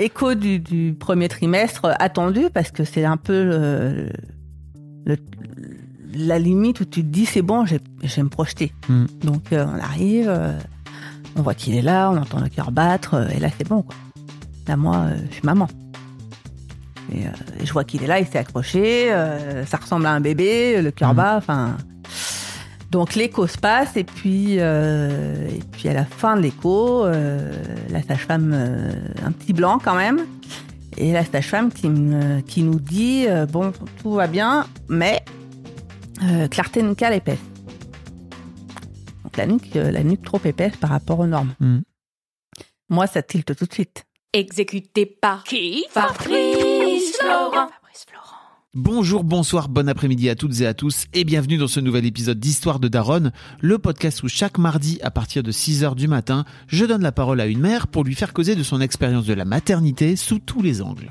Écho du, du premier trimestre attendu parce que c'est un peu le, le- la limite où tu te dis c'est bon, je vais me projeter. Mm. Donc euh, on arrive, euh, on voit qu'il est là, on entend le cœur battre euh, et là c'est bon quoi. Là moi, euh, je suis maman. Et, euh, et je vois qu'il est là, il s'est accroché, euh, ça ressemble à un bébé, le cœur Mm. bat, enfin. Donc l'écho se passe et puis euh, et puis à la fin de l'écho, euh, la sage-femme euh, un petit blanc quand même et la sage-femme qui me- qui nous dit euh, bon tout va bien mais euh, clarté nucale épaisse. Donc la nuque euh, la nuque trop épaisse par rapport aux normes. Mm. Moi ça tilte tout de suite. Exécuté par qui Fabrice Florent. Bonjour, bonsoir, bon après-midi à toutes et à tous et bienvenue dans ce nouvel épisode d'Histoire de Daronne, le podcast où chaque mardi à partir de 6h du matin, je donne la parole à une mère pour lui faire causer de son expérience de la maternité sous tous les angles.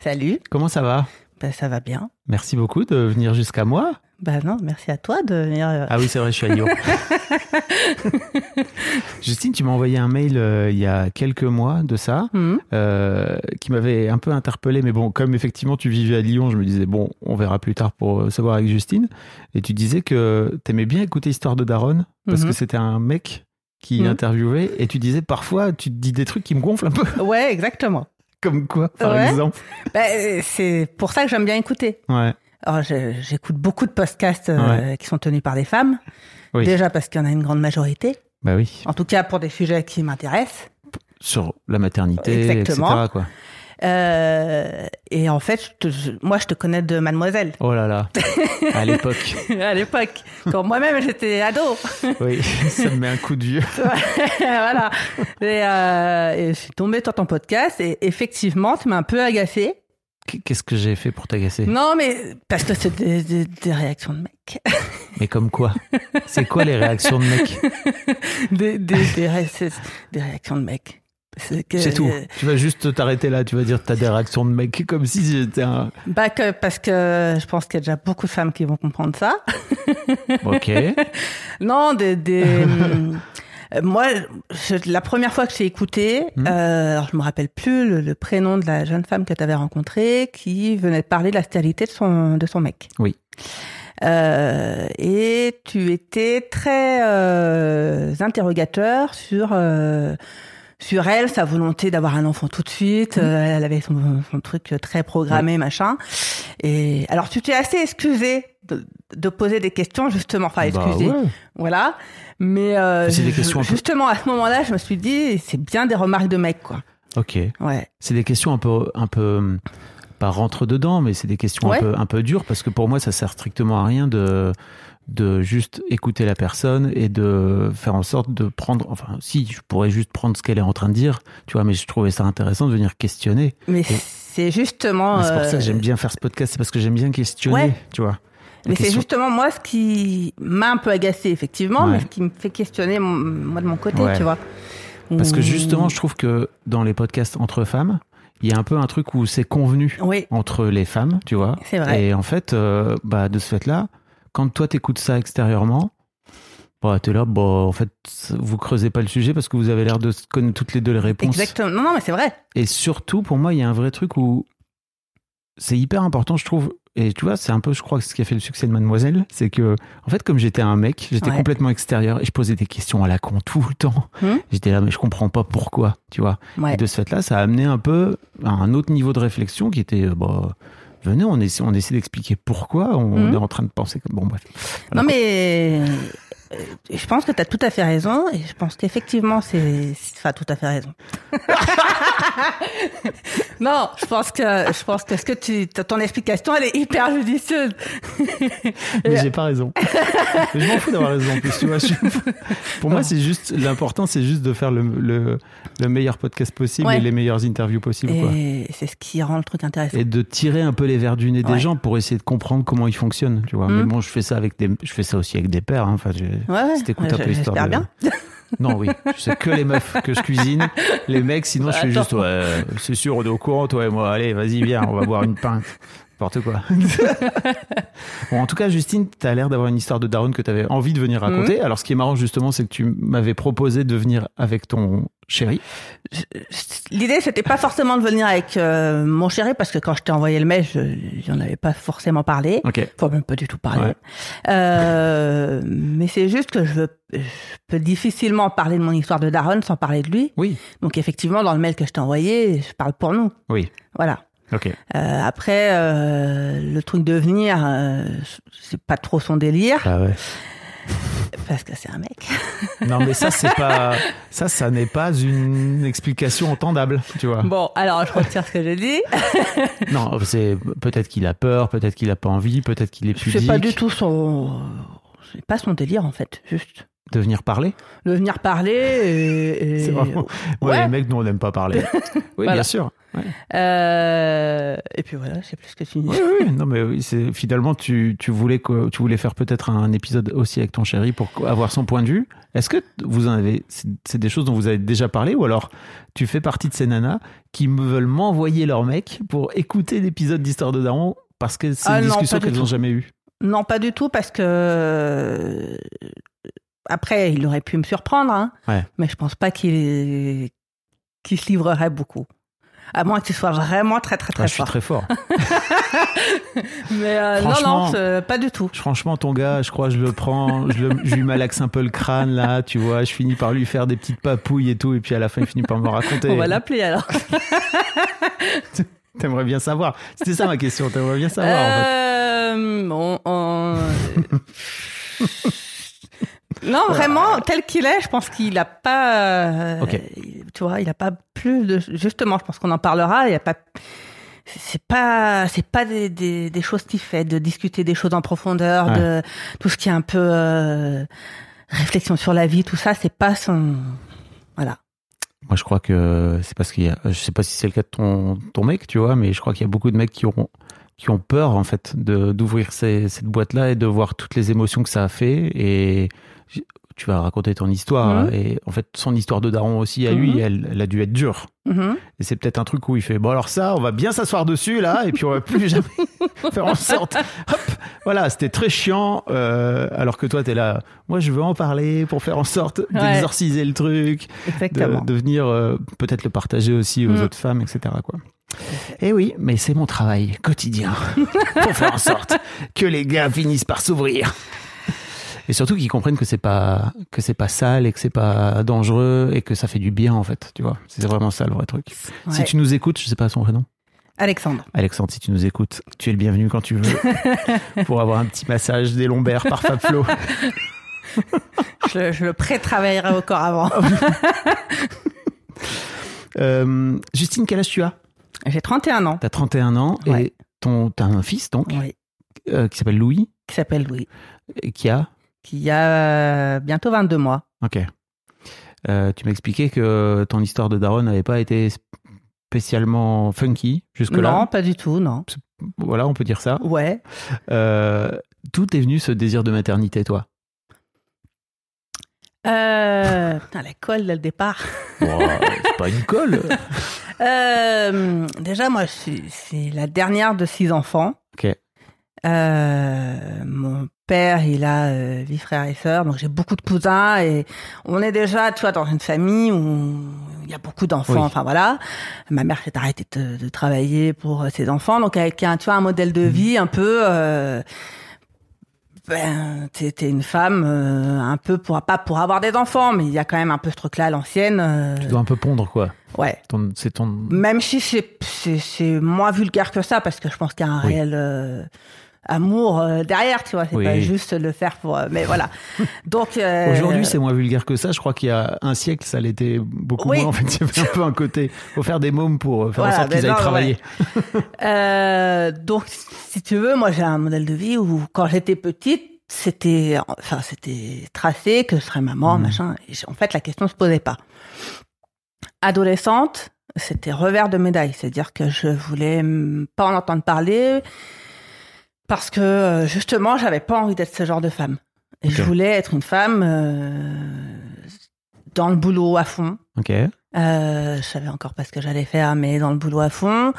Salut, Comment ça va ben, ça va bien. Merci beaucoup de venir jusqu'à moi. Bah non, merci à toi de venir. euh, Ah oui, c'est vrai, je suis à Lyon. Justine, tu m'as envoyé un mail euh, il y a quelques mois de ça, hum. euh, qui m'avait un peu interpellé. Mais bon, comme effectivement tu vivais à Lyon, je me disais, bon, on verra plus tard pour savoir avec Justine. Et tu disais que t'aimais bien écouter Histoire de Daronne, parce Mhm. que c'était un mec qui Mhm. interviewait. Et tu disais, parfois, tu te dis des trucs qui me gonflent un peu. Ouais, exactement. Comme quoi, par Ouais. exemple Bah, euh, c'est pour ça que j'aime bien écouter. Ouais. Alors, j'écoute beaucoup de podcasts euh, qui sont tenus par des femmes. Oui. Déjà parce qu'il y en a une grande majorité. Bah oui. En tout cas, pour des sujets qui m'intéressent. Sur la maternité, Exactement. etc. Quoi. Euh, et en fait, je te- je- moi, je te connais de Mademoiselle. Oh là là. à l'époque. à l'époque, quand moi-même j'étais ado. Oui, ça me met un coup de vieux. voilà. Et, euh, et je suis tombée sur ton podcast et effectivement, tu m'as un peu agacée. Qu'est-ce que j'ai fait pour t'agacer? Non, mais parce que c'est des, des- des réactions de mecs. Mais comme quoi? C'est quoi les réactions de mecs? Des, des, des, ré- c'est- des réactions de mecs. C'est que- C'est tout. Tu vas juste t'arrêter là, tu vas dire que t'as des réactions de mecs comme si j'étais un... Bah que, parce que je pense qu'il y a déjà beaucoup de femmes qui vont comprendre ça. Ok. Non, des... des hum, euh, moi, je- la première fois que j'ai écouté, Mhm. euh, alors je me rappelle plus le, le prénom de la jeune femme que tu avais rencontrée, qui venait de parler de la stérilité de son, de son mec. Oui. Euh, et tu étais très euh, interrogateur sur euh, sur elle, sa volonté d'avoir un enfant tout de suite. Euh, elle avait son, son truc très programmé, machin. Et alors tu t'es assez excusé de, de poser des questions justement, enfin Bah excusé, ouais. voilà. Mais euh, des questions justement à ce moment-là, je me suis dit c'est bien des remarques de mec quoi. Ok. Ouais. C'est des questions un peu, un peu, pas rentre dedans, mais c'est des questions Ouais. un peu, un peu dures parce que pour moi, ça sert strictement à rien de, de juste écouter la personne et de faire en sorte de prendre, enfin, si, je pourrais juste prendre ce qu'elle est en train de dire, tu vois, mais je trouvais ça intéressant de venir questionner. Mais c'est justement. C'est pour ça que euh, j'aime bien faire ce podcast, c'est parce que j'aime bien questionner, Ouais. tu vois. Mais c'est justement moi ce qui m'a un peu agacé, effectivement, Ouais. mais ce qui me fait questionner, moi, de mon côté, Ouais. tu vois. Parce que justement, je trouve que dans les podcasts entre femmes, il y a un peu un truc où c'est convenu Oui, entre les femmes, tu vois. C'est vrai. Et en fait, euh, bah, de ce fait-là, quand toi t'écoutes ça extérieurement, bah, t'es là, bah, en fait, vous creusez pas le sujet parce que vous avez l'air de connaître toutes les deux les réponses. exactement. Non, non, mais c'est vrai. Et surtout, pour moi, il y a un vrai truc où c'est hyper important, je trouve. Et tu vois, c'est un peu, je crois, ce qui a fait le succès de Mademoiselle, c'est que, en fait, comme j'étais un mec, j'étais Ouais. complètement extérieur et je posais des questions à la con tout le temps. Hmm. J'étais là, mais je comprends pas pourquoi, tu vois. Ouais. Et de ce fait-là, ça a amené un peu à un autre niveau de réflexion qui était, euh, bah, venez, on essaie, on essaie d'expliquer pourquoi on Mhm. est en train de penser comme. Bon, bref. Voilà, Non, quoi. mais je pense que tu as tout à fait raison et je pense qu'effectivement, c'est. Enfin, tout à fait raison. non, je pense que je pense que ce que tu ton explication elle est hyper judicieuse. Mais j'ai pas raison. Je m'en fous d'avoir raison en plus, tu vois. je- Pour moi, c'est juste, l'important, c'est juste de faire le, le, le meilleur podcast possible Ouais. et les meilleures interviews possibles. Et c'est ce qui rend le truc intéressant. Et de tirer un peu les verres du nez des gens pour essayer de comprendre comment ils fonctionnent, tu vois. Mais bon, je fais ça avec des, je fais ça aussi avec des pères, hein. Enfin, Ouais, si t'écoutes un peu l'histoire de- bien. Non, oui. Sais que les meufs que je cuisine. Les mecs, sinon, je fais Attends. juste, ouais, c'est sûr, on est au courant, toi et moi. Allez, vas-y, viens, on va boire une pinte. N'importe quoi. bon, en tout cas, Justine, tu as l'air d'avoir une histoire de Daron que tu avais envie de venir raconter. Alors, ce qui est marrant, justement, c'est que tu m'avais proposé de venir avec ton chéri. L'idée, c'était pas forcément de venir avec euh, mon chéri, parce que quand je t'ai envoyé le mail, je j'en avais pas forcément parlé. Ok. Enfin, même pas du tout parlé. Ouais. Euh, mais c'est juste que je, veux, je peux difficilement parler de mon histoire de Daron sans parler de lui. Oui. Donc, effectivement, dans le mail que je t'ai envoyé, je parle pour nous. Oui. Voilà. Euh, après, euh, le truc de venir, euh, c'est pas trop son délire, Ah ouais. parce que c'est un mec. Non, mais ça, c'est pas, ça, ça n'est pas une explication entendable, tu vois. Bon, alors je retire ce que j'ai dit. Non, c'est peut-être qu'il a peur, peut-être qu'il a pas envie, peut-être qu'il est pudique. sais pas du tout son. C'est pas son délire en fait, juste. De venir parler. De venir parler et. et- C'est vraiment- Ouais, Ouais. les mecs, nous, on n'aime pas parler. Oui, Voilà. bien sûr. Ouais. Euh, Et puis voilà, je sais plus ce que tu dis. Oui, oui, non, mais oui, finalement tu, tu voulais que tu voulais faire peut-être un épisode aussi avec ton chéri pour avoir son point de vue. Est-ce que vous en avez c'est des choses dont vous avez déjà parlé ou alors tu fais partie de ces nanas qui me veulent m'envoyer leur mec pour écouter l'épisode d'Histoire de Daron parce que c'est Ah une non, discussion qu'elles n'ont jamais eue? Non, pas du tout, parce que. Après, il aurait pu me surprendre, hein, Ouais. mais je pense pas qu'il qu'il se livrerait beaucoup. À moins que ce soit vraiment très, très, très Ah, je suis fort. très fort. Mais euh, non, Franchement- non, pas du tout. Franchement, ton gars, je crois, je le prends, je, le- je lui malaxe un peu le crâne là, tu vois. Je finis par lui faire des petites papouilles et tout, et puis à la fin, il finit par me raconter. On va l'appeler alors. T'aimerais bien savoir. C'était ça ma question. T'aimerais bien savoir. en fait. Euh, on- on- non, vraiment, tel qu'il est, je pense qu'il a pas. euh, Ok. Tu vois, il a pas plus de. Justement, je pense qu'on en parlera. Il y a pas. C'est pas, c'est pas des, des, des choses qu'il fait, de discuter des choses en profondeur, Ouais. de tout ce qui est un peu euh, réflexion sur la vie, tout ça, c'est pas son. Voilà. Moi, je crois que c'est parce qu'il y a. Je sais pas si c'est le cas de ton, ton mec, tu vois, mais je crois qu'il y a beaucoup de mecs qui ont qui ont peur en fait de d'ouvrir cette boîte là et de voir toutes les émotions que ça a fait et tu vas raconter ton histoire Mhm. et en fait son histoire de daron aussi à lui Mhm. elle, elle a dû être dure Mhm. et c'est peut-être un truc où il fait bon alors ça on va bien s'asseoir dessus là et puis on va plus jamais faire en sorte hop voilà c'était très chiant euh, alors que toi t'es là moi je veux en parler pour faire en sorte Ouais. d'exorciser le truc Exactement. de, de venir euh, peut-être le partager aussi aux autres femmes, etc. Quoi. Et oui, mais c'est mon travail quotidien pour faire en sorte que les gars finissent par s'ouvrir. Et surtout qu'ils comprennent que c'est pas que c'est pas sale et que c'est pas dangereux et que ça fait du bien en fait, tu vois. C'est vraiment ça le vrai truc. Si tu nous écoutes, je sais pas son prénom. Alexandre. Alexandre, si tu nous écoutes, tu es le bienvenu quand tu veux pour avoir un petit massage des lombaires par Fab Flo. Je, je le pré-travaillerai au corps avant. Euh, Justine, quel âge tu as? J'ai 31 ans. T'as 31 ans Ouais. et ton, t'as un fils donc Oui. euh, qui s'appelle Louis Qui s'appelle Louis. et qui a? Qui a euh, bientôt 22 mois. Ok. Euh, tu m'expliquais que ton histoire de Daron n'avait pas été spécialement funky jusque-là. Non, pas du tout, non. Voilà, on peut dire ça. Ouais. Euh, D'où est venu ce désir de maternité, toi? Euh, putain, la colle dès le départ. C'est pas une colle. Euh, déjà, moi, je suis, je suis la dernière de six enfants. Ok. Euh, mon père, il a euh, huit frères et sœurs, donc j'ai beaucoup de cousins et on est déjà, tu vois, dans une famille où il y a beaucoup d'enfants. Oui. Enfin voilà, ma mère s'est arrêtée de, de travailler pour euh, ses enfants, donc avec un, tu vois, un modèle de vie un peu. Euh, ben, t'es une femme euh, un peu pour pas pour avoir des enfants, mais il y a quand même un peu ce truc-là à l'ancienne. euh, Tu dois un peu pondre, quoi. ouais. Ton- C'est ton. Même si c'est c'est c'est moins vulgaire que ça, parce que je pense qu'il y a un Oui. réel euh, amour euh, derrière, tu vois. C'est Oui. pas juste le faire pour. euh, mais voilà. Donc euh, Aujourd'hui, c'est moins vulgaire que ça. Je crois qu'il y a un siècle, ça l'était beaucoup Oui. moins. En fait, il avait un peu un côté. Faut faire des mômes pour faire Voilà, en sorte qu'ils aillent non, travailler. donc si tu veux, moi j'ai un modèle de vie où quand j'étais petite, c'était enfin c'était tracé que je serais maman, machin. Et en fait, la question se posait pas. Adolescente, c'était revers de médaille, c'est-à-dire que je voulais pas en entendre parler parce que euh, justement, j'avais pas envie d'être ce genre de femme. Et je voulais être une femme euh, dans le boulot à fond. Ok. Euh, je savais encore pas ce que j'allais faire, mais dans le boulot à fond.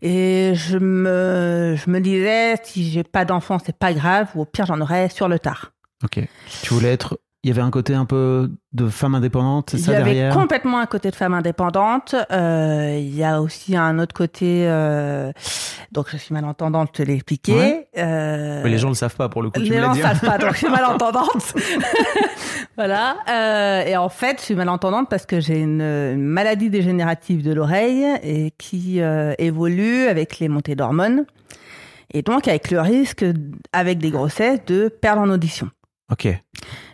Et je me, je me disais, si j'ai pas d'enfant, c'est pas grave, ou au pire, j'en aurais sur le tard. Ok. Tu voulais être. Il y avait un côté un peu de femme indépendante, c'est Il ça y avait derrière? complètement un côté de femme indépendante. Euh, il y a aussi un autre côté. euh, donc, je suis malentendante, je te l'ai expliqué. Ouais. Euh, Mais les gens le savent pas pour le coup. tu les me l'as gens dit. savent pas, donc je suis malentendante. voilà. Et en fait, je suis malentendante parce que j'ai une, une maladie dégénérative de l'oreille et qui évolue avec les montées d'hormones. Et donc, avec le risque, avec des grossesses, de perdre en audition. Ok.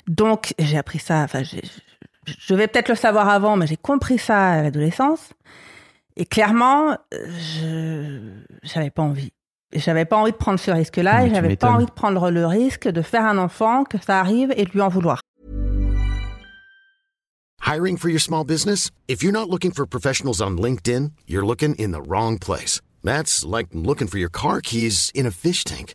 Donc, j'ai appris ça. Enfin, je vais peut-être le savoir avant, mais j'ai compris ça à l'adolescence. Et clairement, je j'avais pas envie. Et J'avais pas envie de prendre ce risque-là et j'avais pas envie de prendre le risque de faire un enfant, que ça arrive et de lui en vouloir. Hiring for your small business? If you're not looking for professionals on LinkedIn, you're looking in the wrong place. That's like looking for your car keys in a fish tank.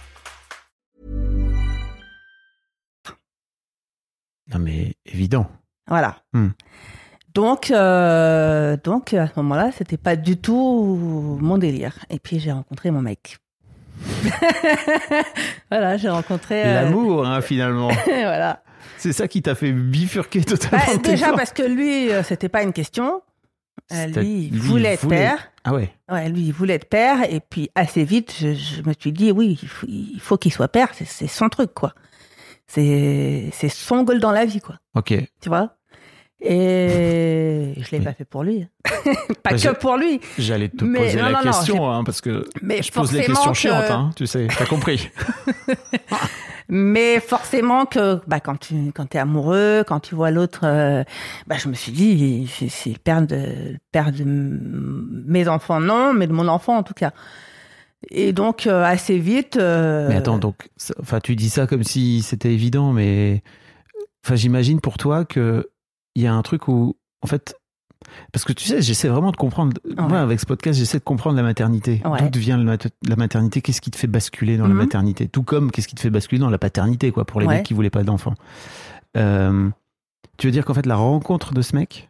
Non mais évident. Voilà. Hmm. Donc, euh, donc à ce moment-là, c'était pas du tout mon délire. Et puis j'ai rencontré mon mec. voilà, j'ai rencontré. euh, L'amour, hein, finalement. voilà. C'est ça qui t'a fait bifurquer totalement. Bah, déjà parce que lui, euh, c'était pas une question. Lui, il voulait être père. Ah ouais. Ouais, lui, il voulait être père. Et puis assez vite, je, je me suis dit, oui, il faut, il faut qu'il soit père. C'est son truc, quoi. C'est c'est son goal dans la vie, quoi. Ok. Tu vois? Et je l'ai Oui. pas fait pour lui. pas Bah, que pour lui. J'allais te Mais poser non, la non, non, question, hein, parce que Mais je pose les questions que- chiantes, hein, tu sais, t'as compris. Mais forcément que bah, quand tu quand es amoureux, quand tu vois l'autre, euh, bah, je me suis dit, c'est le père de, le père de mes enfants, non, mais de mon enfant en tout cas. Et donc, euh, assez vite... euh, Mais attends, donc, ça- enfin, tu dis ça comme si c'était évident, mais enfin, j'imagine pour toi que il y a un truc où, en fait, Parce que tu sais, j'essaie vraiment de comprendre. Moi, avec ce podcast, j'essaie de comprendre la maternité. Ouais. D'où vient mat- la maternité? Qu'est-ce qui te fait basculer dans la Mhm. maternité? Tout comme qu'est-ce qui te fait basculer dans la paternité, quoi, pour les Ouais. mecs qui voulaient pas d'enfants. Euh, tu veux dire qu'en fait, la rencontre de ce mec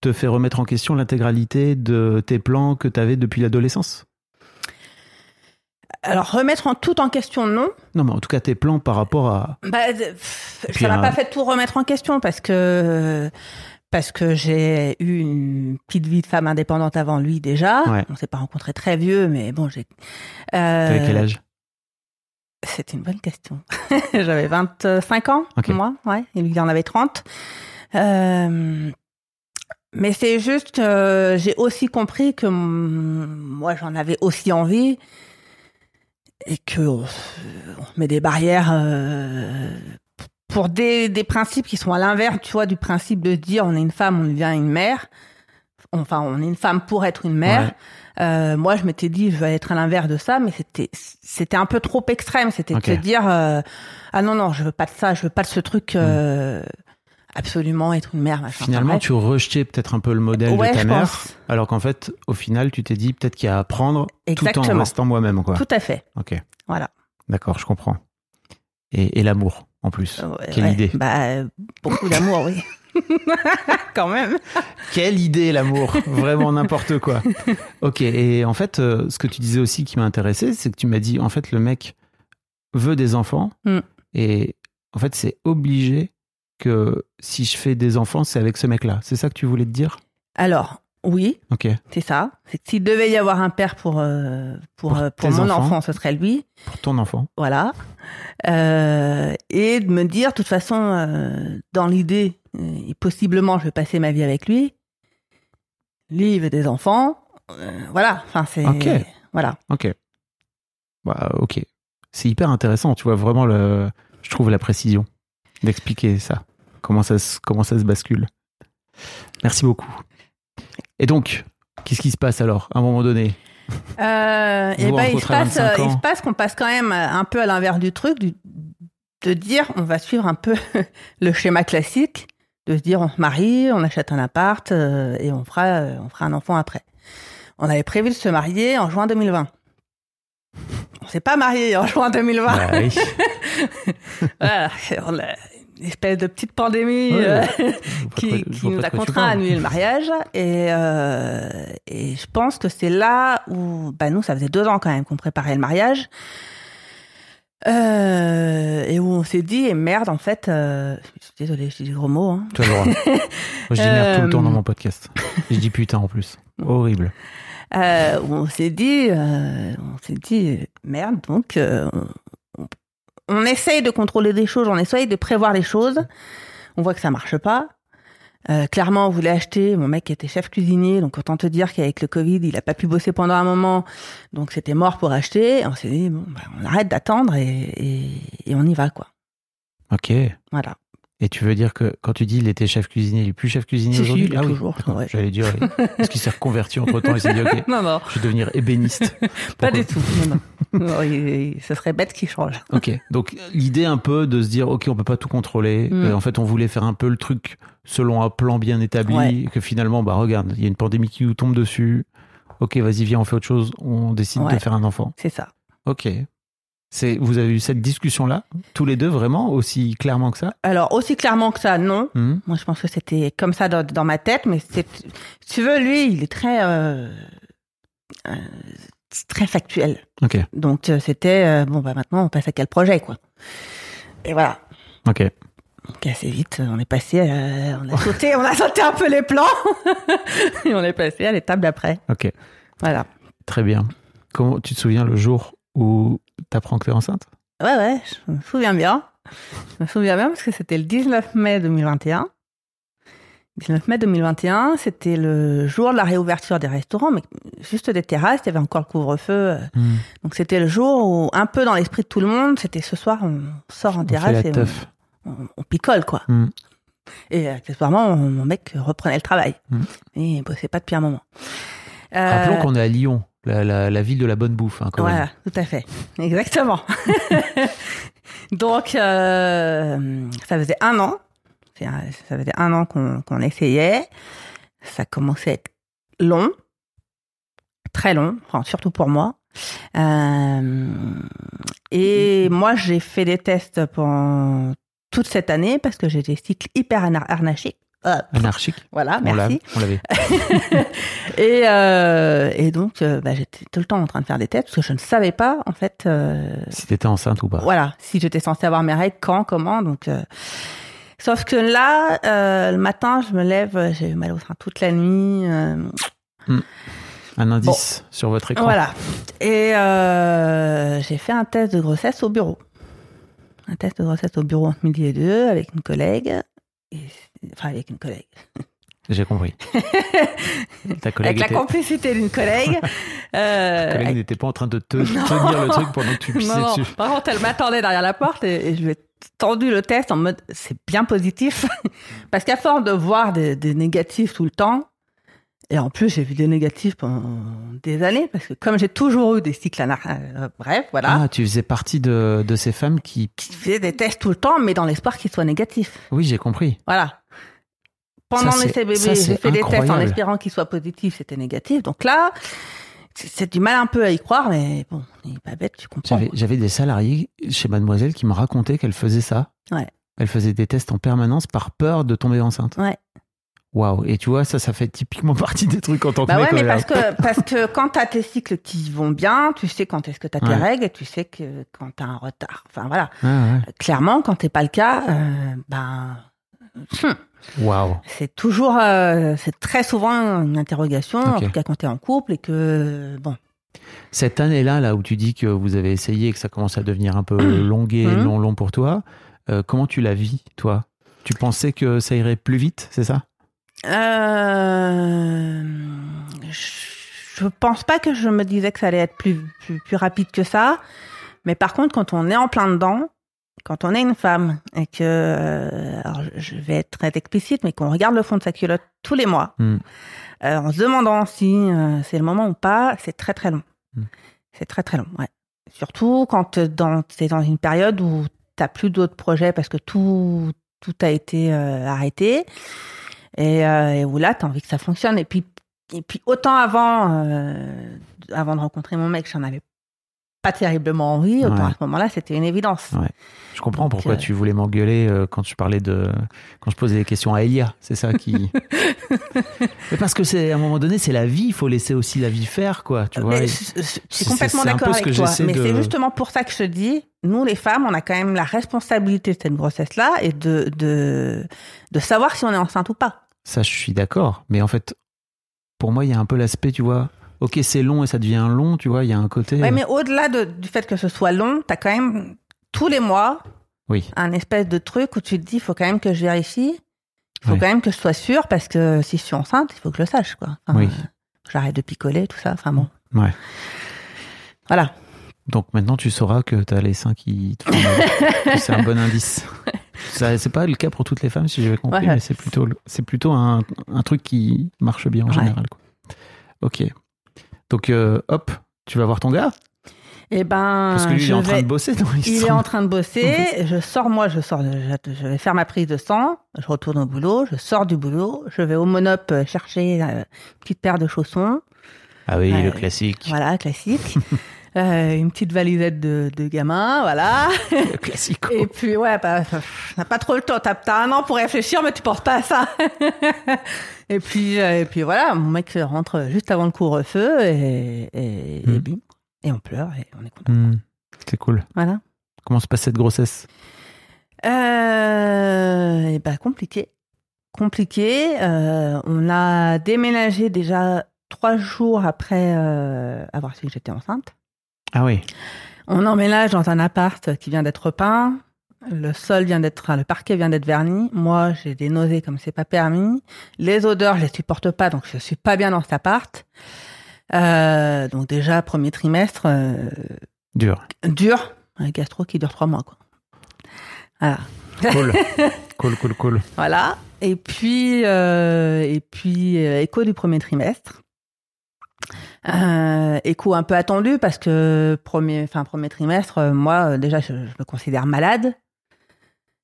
te fait remettre en question l'intégralité de tes plans que tu avais depuis l'adolescence? Alors, remettre en tout en question, non. Non, mais en tout cas, tes plans par rapport à. Bah, de- pff, ça m'a euh, pas fait tout remettre en question parce que parce que j'ai eu une petite vie de femme indépendante avant lui déjà. Ouais. On s'est pas rencontrés très vieux, mais bon, j'ai. Euh, T'avais quel âge? C'est une bonne question. J'avais 25 ans, Ok. moi, ouais, et lui il en avait 30. Euh, mais c'est juste que j'ai aussi compris que moi j'en avais aussi envie et que on met des barrières euh, pour des, des principes qui sont à l'inverse, tu vois, du principe de dire on est une femme, on devient une mère. Enfin, on est une femme pour être une mère. Euh, moi, je m'étais dit, je vais être à l'inverse de ça, mais c'était c'était un peu trop extrême. C'était de se dire, euh, ah non non, je veux pas de ça, je veux pas de ce truc. euh, Absolument être une mère. machin. Finalement, tu rejetais peut-être un peu le modèle ouais, de ta mère, pense. alors qu'en fait, au final, tu t'es dit peut-être qu'il y a à apprendre tout en restant moi-même, quoi. Tout à fait. Ok. Voilà. D'accord, je comprends. Et, et l'amour, en plus. Ouais, Quelle ouais. idée. Bah, euh, beaucoup d'amour, oui. Quand même. Quelle idée, l'amour Vraiment n'importe quoi. Ok, et en fait, euh, ce que tu disais aussi qui m'a intéressé, c'est que tu m'as dit, en fait, le mec veut des enfants, Mm. et en fait, c'est obligé que si je fais des enfants, c'est avec ce mec-là. C'est ça que tu voulais te dire? Alors, oui, Ok. c'est ça. S'il devait y avoir un père pour euh, pour, Pour euh, pour mon enfants. enfant, ce serait lui. Pour ton enfant. Voilà. Euh, et de me dire, de toute façon, dans l'idée, et possiblement, je vais passer ma vie avec lui. Lui, il veut des enfants. Voilà. Enfin, c'est. Ok. Voilà. Ok. Bah, ok. C'est hyper intéressant, tu vois, vraiment, le, je trouve la précision d'expliquer ça. Comment ça, se, comment ça se bascule. Merci beaucoup. Et donc, qu'est-ce qui se passe alors, à un moment donné? Euh, Vous et vous ben, il se passe, 25 il se passe qu'on passe quand même un peu à l'inverse du truc, du- de dire, on va suivre un peu le schéma classique, de se dire, on se marie, on achète un appart euh, et on fera, euh, on fera un enfant après. On avait prévu de se marier en juin 2020. On s'est pas marié en juin 2020. Bah oui. Voilà, espèce de petite pandémie Ouais, euh, qui, nous a contraint à annuler le mariage. Et, euh, et je pense que c'est là où, bah nous, ça faisait deux ans quand même qu'on préparait le mariage. Euh, et où on s'est dit, et merde, en fait, je suis désolée, je dis des gros mots. Hein. Tu as le droit. Moi, je dis merde tout le temps dans mon podcast. Je dis putain en plus. Horrible. Où on s'est dit, on s'est dit, merde, donc on, essaye de contrôler des choses, on essaye de prévoir les choses. On voit que ça marche pas. Euh, clairement, on voulait acheter. Mon mec était chef cuisinier, donc autant te dire qu'avec le Covid, il a pas pu bosser pendant un moment, donc c'était mort pour acheter. Et on s'est dit, bon, bah, on arrête d'attendre et, et, et on y va, quoi. Ok. Voilà. Et tu veux dire que quand tu dis il était chef cuisinier, il est plus chef cuisinier Si, si, aujourd'hui Ah oui, toujours, ouais. J'allais dire, est-ce qu'il s'est reconverti entre temps Il s'est dit, ok, Non, non, je vais devenir ébéniste. pas du tout. Non, non. Non, il- il- ce serait bête qu'il change. Ok, donc l'idée un peu de se dire, ok, on peut pas tout contrôler. Mm. Euh, en fait, on voulait faire un peu le truc selon un plan bien établi. Ouais. Et que finalement, bah regarde, il y a une pandémie qui nous tombe dessus. Ok, vas-y, viens, on fait autre chose. On décide de faire un enfant. C'est ça. Ok. C'est, vous avez eu cette discussion-là, tous les deux, vraiment, aussi clairement que ça? Alors, aussi clairement que ça, non. Hmm Moi, je pense que c'était comme ça dans, dans ma tête, mais c'est, si tu veux, lui, il est très, euh, euh, très factuel. Ok, Donc, euh, c'était, euh, bon, bah, maintenant, on passe à quel projet, quoi. Et voilà. ok. Donc, assez vite, on est passé, euh, on a sauté, on a sauté un peu les plans, et on est passé à l'étape d'après. Ok, Voilà. très bien. Comment tu te souviens le jour où t'apprends que t'es enceinte? Ouais, ouais, je me souviens bien. Je me souviens bien parce que c'était le 19 mai 2021. 19 mai 2021, c'était le jour de la réouverture des restaurants, mais juste des terrasses, il y avait encore le couvre-feu. euh, Hmm. Donc c'était le jour où, un peu dans l'esprit de tout le monde, c'était ce soir, on sort en On terrasse et on, on- on picole, quoi. Hmm. Et accessoirement, mon mon mec reprenait le travail. Mm. Et il bossait pas depuis un moment. Euh, Rappelons qu'on est à Lyon, la, la- la ville de la bonne bouffe. Hein, quand Voilà, tout à fait. Exactement. Donc, euh, ça faisait un an. Ça faisait un an qu'on qu'on essayait. ça commençait à être long, très long, enfin, surtout pour moi. Euh, et moi, j'ai fait des tests pendant toute cette année parce que j'ai des cycles hyper. Euh, Anarchique. voilà, merci. On l'avait. et, euh, et donc, euh, bah, j'étais tout le temps en train de faire des tests parce que je ne savais pas, en fait, euh, Si t'étais enceinte ou pas. voilà, si j'étais censée avoir mes règles, quand, comment. Donc, euh, sauf que là, le matin, je me lève, j'ai eu mal au sein toute la nuit. euh, Un indice sur votre écran. voilà. Et j'ai fait un test de grossesse au bureau. Un test de grossesse au bureau entre midi et deux avec une collègue. Et- enfin, avec une collègue. J'ai compris. Ta collègue, Avec la était- complicité d'une collègue. Euh, ta collègue avec- n'était pas en train de te tenir le truc pendant que tu pissais non, dessus. Par contre, elle m'attendait derrière la porte et, et je lui ai tendu le test en mode c'est bien positif. Parce qu'à force de voir des, des négatifs tout le temps, et en plus j'ai vu des négatifs pendant des années, parce que comme j'ai toujours eu des cycles anar- euh, bref, voilà, Ah, tu faisais partie de, de ces femmes qui. qui faisaient des tests tout le temps, mais dans l'espoir qu'ils soient négatifs. Oui, j'ai compris. Voilà. Pendant Ça, les c'est- CBB, ça, j'ai fait des tests en espérant qu'ils soient positifs, c'était négatif. Donc là, c'est du mal un peu à y croire, mais bon, on n'est pas bête, tu comprends. J'avais, des salariés chez Mademoiselle qui me racontaient qu'elle faisait ça. Ouais. Elle faisait des tests en permanence par peur de tomber enceinte. Ouais. Waouh. Et tu vois, ça, ça fait typiquement partie des trucs en tant que Bah mec. ouais, mais parce que, parce que quand t'as tes cycles qui vont bien, tu sais quand est-ce que t'as tes Ouais. règles et tu sais que quand t'as un retard. Enfin voilà. Ah, ouais. Clairement, quand t'es pas le cas, euh, ben, hum, Waouh. c'est toujours, euh, c'est très souvent une interrogation, en tout cas quand t'es en couple et que, bon, Cette année-là, là où tu dis que vous avez essayé et que ça commence à devenir un peu longué, Mhm. long, long pour toi, euh, comment tu la vis, toi? Tu pensais que ça irait plus vite, c'est ça? Euh, je pense pas que je me disais que ça allait être plus, plus, plus rapide que ça. Mais par contre, quand on est en plein dedans, quand on est une femme et que, euh, alors je vais être très explicite, mais qu'on regarde le fond de sa culotte tous les mois, Mm. euh, en se demandant si euh, c'est le moment ou pas, c'est très très long. Mm. C'est très très long, ouais. Surtout quand dans, t'es dans une période où t'as plus d'autres projets parce que tout, tout a été arrêté et, et où là, tu as envie que ça fonctionne. Et puis, et puis autant avant, avant de rencontrer mon mec, j'en avais pas terriblement envie. Autant Ouais. à ce moment-là, c'était une évidence. Ouais. Je comprends Donc, pourquoi euh, tu voulais m'engueuler euh, quand je parlais de quand je posais des questions à Elia. C'est ça qui. mais parce que c'est à un moment donné, c'est la vie. Il faut laisser aussi la vie faire, quoi. Tu vois. Mais je suis complètement d'accord avec toi. Mais de- c'est justement pour ça que je te dis, nous les femmes, on a quand même la responsabilité de cette grossesse-là et de, de, de savoir si on est enceinte ou pas. Ça, je suis d'accord. Mais en fait, pour moi, il y a un peu l'aspect, tu vois. Ok, c'est long et ça devient long, tu vois. Il y a un côté. Ouais, mais au-delà de- du fait que ce soit long, tu as quand même tous les mois Oui. un espèce de truc où tu te dis, il faut quand même que je vérifie. Il faut Oui. quand même que je sois sûre parce que si je suis enceinte, il faut que je le sache, quoi. Enfin, Oui. euh, J'arrête de picoler, tout ça. Enfin bon. Ouais. Voilà. Donc maintenant, tu sauras que tu as les seins qui te font c'est un bon indice. C'est pas le cas pour toutes les femmes, si j'avais compris, Ouais. mais c'est plutôt, plutôt un, un truc qui marche bien en Ouais. général. Quoi. Ok. Donc, euh, hop, tu vas voir ton gars Eh ben, Parce que lui, il je est en train de bosser dans Il est en train de bosser. Je sors, moi, je sors, je, je vais faire ma prise de sang. Je retourne au boulot. Je sors du boulot. Je vais au Monop euh, chercher euh, une petite paire de chaussons. Ah oui, le classique. Voilà, classique. Euh, une petite valisette de, de gamin, voilà. Le classique. Et puis, ouais, bah, t'as pas trop le temps. T'as t'as un an pour réfléchir, mais tu penses pas à ça. et puis, euh, et puis voilà, mon mec rentre juste avant le couvre-feu et, et, et Mm. bim. Et on pleure et on est content. Hmm, c'est cool. Voilà. Comment se passe cette grossesse? Euh, et ben, compliqué. Compliqué. Euh, on a déménagé déjà trois jours après euh, avoir su que j'étais enceinte. Ah oui. On emménage dans un appart qui vient d'être peint. Le sol vient d'être, enfin, le parquet vient d'être verni. Moi, j'ai des nausées comme c'est pas permis. Les odeurs, je les supporte pas, donc je suis pas bien dans cet appart. Euh, donc déjà, premier trimestre, euh, Dur. dur. Un gastro qui dure trois mois, quoi. Voilà. Cool. cool, cool, cool. Voilà. Et puis, euh, et puis euh, écho du premier trimestre. Euh, écho un peu attendu parce que premier, enfin premier trimestre, euh, moi euh, déjà je, je me considère malade.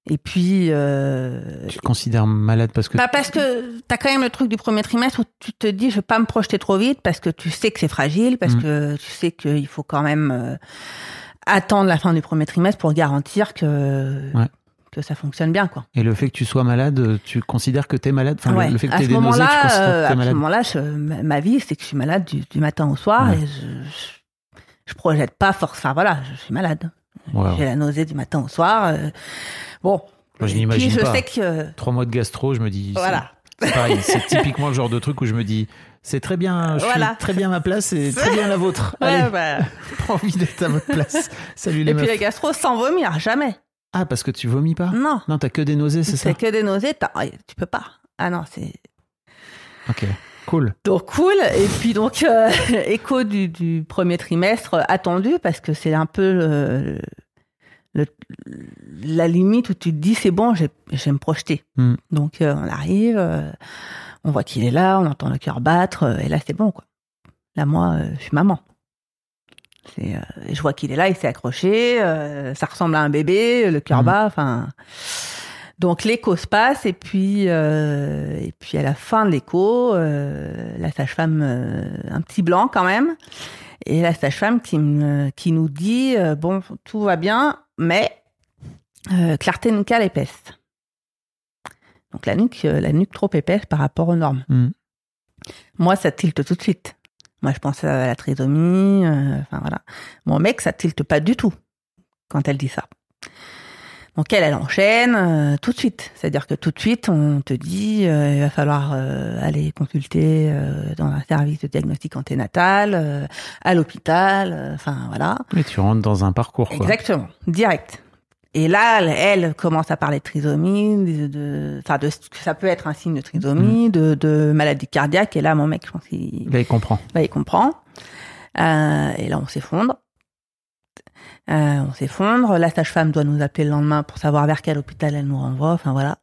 Et puis, euh, Tu te considères malade parce que. bah parce que tu as quand même le truc du premier trimestre où tu te dis je vais pas me projeter trop vite parce que tu sais que c'est fragile, parce Mm. que tu sais qu'il faut quand même attendre la fin du premier trimestre pour garantir que, Ouais. Que ça fonctionne bien. quoi. Et le fait que tu sois malade, tu considères que t'es malade? Enfin, le- Ouais. le fait que à t'aies ce des nausées, tu considères euh, que à ce malade? moment-là, je- ma, vie, c'est que je suis malade du, du matin au soir Ouais. et je, je, je projette pas force. Enfin voilà, je suis malade. J'ai la nausée du matin au soir. euh, bon. Moi, je n'imagine pas. sais que Trois mois de gastro, je me dis. voilà. C'est pareil, c'est typiquement le genre de truc où je me dis, c'est très bien, je Voilà. suis très bien à ma place et très bien la vôtre. Ouais, Allez, bah. pas envie d'être à votre place. Salut les Et puis la gastro sans vomir, jamais. Ah, parce que tu vomis pas? Non. Non, t'as que des nausées, c'est ça? C'est que des nausées, t'as- tu peux pas. Ah non, c'est Ok, cool. donc cool. Et puis donc euh, écho du, du premier trimestre euh, attendu parce que c'est un peu le, le- la limite où tu te dis c'est bon, je vais me projeter. Hmm. Donc euh, on arrive, euh, on voit qu'il est là, on entend le cœur battre euh, et là c'est bon quoi. Là moi, euh, je suis maman. C'est, euh, je vois qu'il est là, il s'est accroché, euh, ça ressemble à un bébé, le cœur Mhm. bat, enfin. Donc l'écho se passe et puis euh, et puis à la fin de l'écho, la sage-femme, un petit blanc quand même, et la sage-femme qui me, qui nous dit bon tout va bien, mais clarté nucale épaisse. Donc la nuque, la nuque trop épaisse par rapport aux normes. Hmm. Moi ça tilte tout de suite. Moi je pense à la trisomie, euh, enfin voilà. Mon mec ça tilte pas du tout quand elle dit ça. Donc elle, elle enchaîne euh, tout de suite. C'est-à-dire que tout de suite, on te dit, euh, il va falloir euh, aller consulter dans un service de diagnostic anténatal, à l'hôpital, enfin voilà. Et tu rentres dans un parcours, quoi. Exactement, direct. Et là, elle, elle commence à parler de trisomie, de, de, enfin de, ça peut être un signe de trisomie, de, de maladie cardiaque. Et là, mon mec, je pense qu'il Là, il comprend. Là, il comprend. Euh, et là, on s'effondre. Euh, on s'effondre. La sage-femme doit nous appeler le lendemain pour savoir vers quel hôpital elle nous renvoie. Enfin, voilà.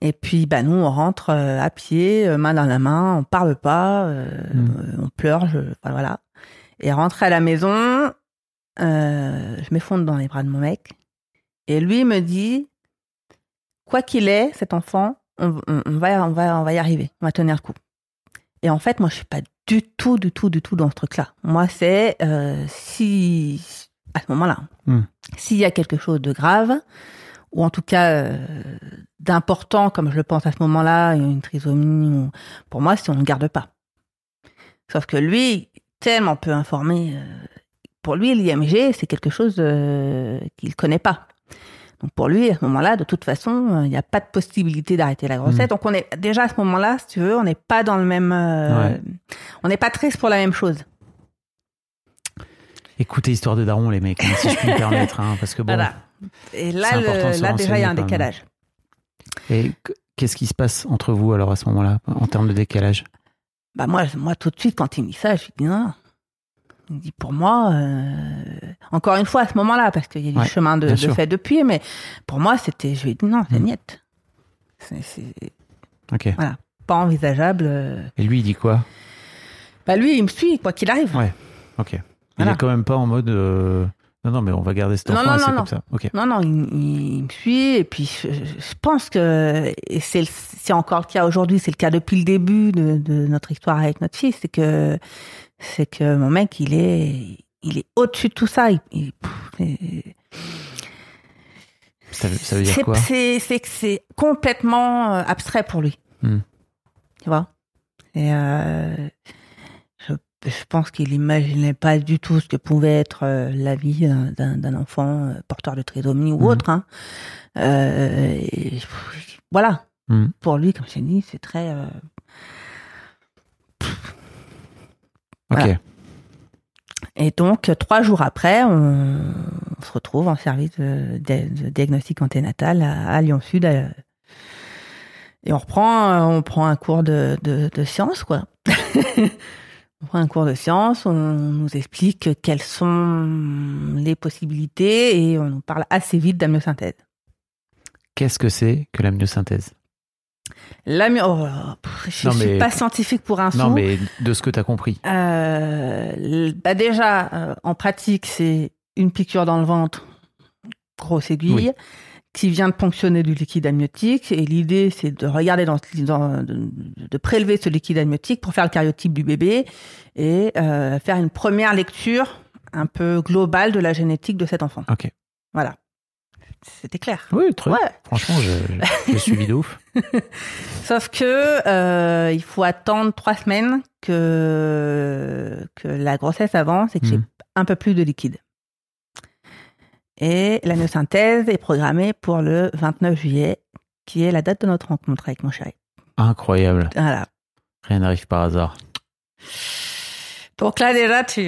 Et puis, bah, nous, on rentre euh, à pied, euh, main dans la main, on parle pas, euh, Mm. on pleure, je, voilà. Et rentrer à la maison, euh, je m'effondre dans les bras de mon mec. Et lui me dit, quoi qu'il est, cet enfant, on, on- on va, on, va, on va y arriver, on va tenir le coup. Et en fait, moi, je suis pas du tout, du tout, du tout dans ce truc-là. Moi, c'est euh, si, à ce moment-là, Hmm. s'il y a quelque chose de grave, ou en tout cas euh, d'important, comme je le pense à ce moment-là, une trisomie, ou- pour moi, si on ne garde pas. Sauf que lui, tellement peu informé, euh, pour lui, l'IMG, c'est quelque chose qu'il connaît pas. Donc pour lui, à ce moment-là, de toute façon, euh, il n'y a pas de possibilité d'arrêter la grossesse. Mm. Donc on est déjà à ce moment-là, si tu veux, on n'est pas dans le même, euh, Ouais. on n'est pas triste pour la même chose. Écoutez Histoire de Daron, les mecs, hein, si je puis me permettre, hein, parce que bon. Voilà. Et là, le- là déjà, il y a un même. décalage. Et qu- qu'est-ce qui se passe entre vous alors à ce moment-là, en termes de décalage? Bah moi, moi tout de suite, quand il me dit ça, je dis non. Il me dit pour moi, euh, encore une fois à ce moment-là, parce qu'il y a du Ouais, chemin de, fait depuis, mais pour moi, c'était, je lui ai dit non, c'est Mm. niette. C'est, c'est Ok. pas envisageable. euh. Et lui, il dit quoi? Bah lui, il me suit, quoi qu'il arrive. Ouais. Ok. Il Voilà. est quand même pas en mode. euh, Non, non, mais on va garder cet Non, enfant non, et c'est non, comme non. ça. Non, non, il, me suit et puis je, je pense que c'est encore le cas aujourd'hui, c'est le cas depuis le début de, de notre histoire avec notre fils, c'est que c'est que mon mec il est il est au-dessus de tout ça. Il, il- Ça veut, ça veut dire quoi? C'est c'est que c'est complètement euh, abstrait pour lui. Hmm. Tu vois? Et euh, je, pense qu'il n'imaginait pas du tout ce que pouvait être euh, la vie d'un- enfant euh, porteur de trisomie ou Hmm. autre. Hein. Euh, et voilà. Hmm. Pour lui, comme je t'ai dit, c'est très. euh, Ok. Et donc, trois jours après, on, on se retrouve en service de, de- de diagnostic anténatal à, à Lyon Sud. à- et on reprend, on prend un cours de, de, de sciences, quoi. on prend un cours de sciences, on nous explique quelles sont les possibilités et on nous parle assez vite d'amniosynthèse. Qu'est-ce que c'est que l'amniosynthèse L'amio... oh, je Non, suis mais- pas scientifique pour un Non, mais de ce que tu as compris. Euh, bah déjà, euh, en pratique, c'est une piqûre dans le ventre, grosse aiguille, Oui. Qui vient de ponctionner du liquide amniotique. Et l'idée, c'est de regarder dans, dans- de, de prélever ce liquide amniotique pour faire le cariotype du bébé et euh, faire une première lecture un peu globale de la génétique de cet enfant. Ok. Voilà. C'était clair. Oui, très Ouais. Franchement, je, je suivi de ouf. Sauf que euh, il faut attendre trois semaines que que la grossesse avance et que j'ai Mhm. un peu plus de liquide. Et la myosynthèse est programmée pour le 29 juillet, qui est la date de notre rencontre avec mon chéri. Incroyable. Voilà. Rien n'arrive par hasard. Donc là déjà tu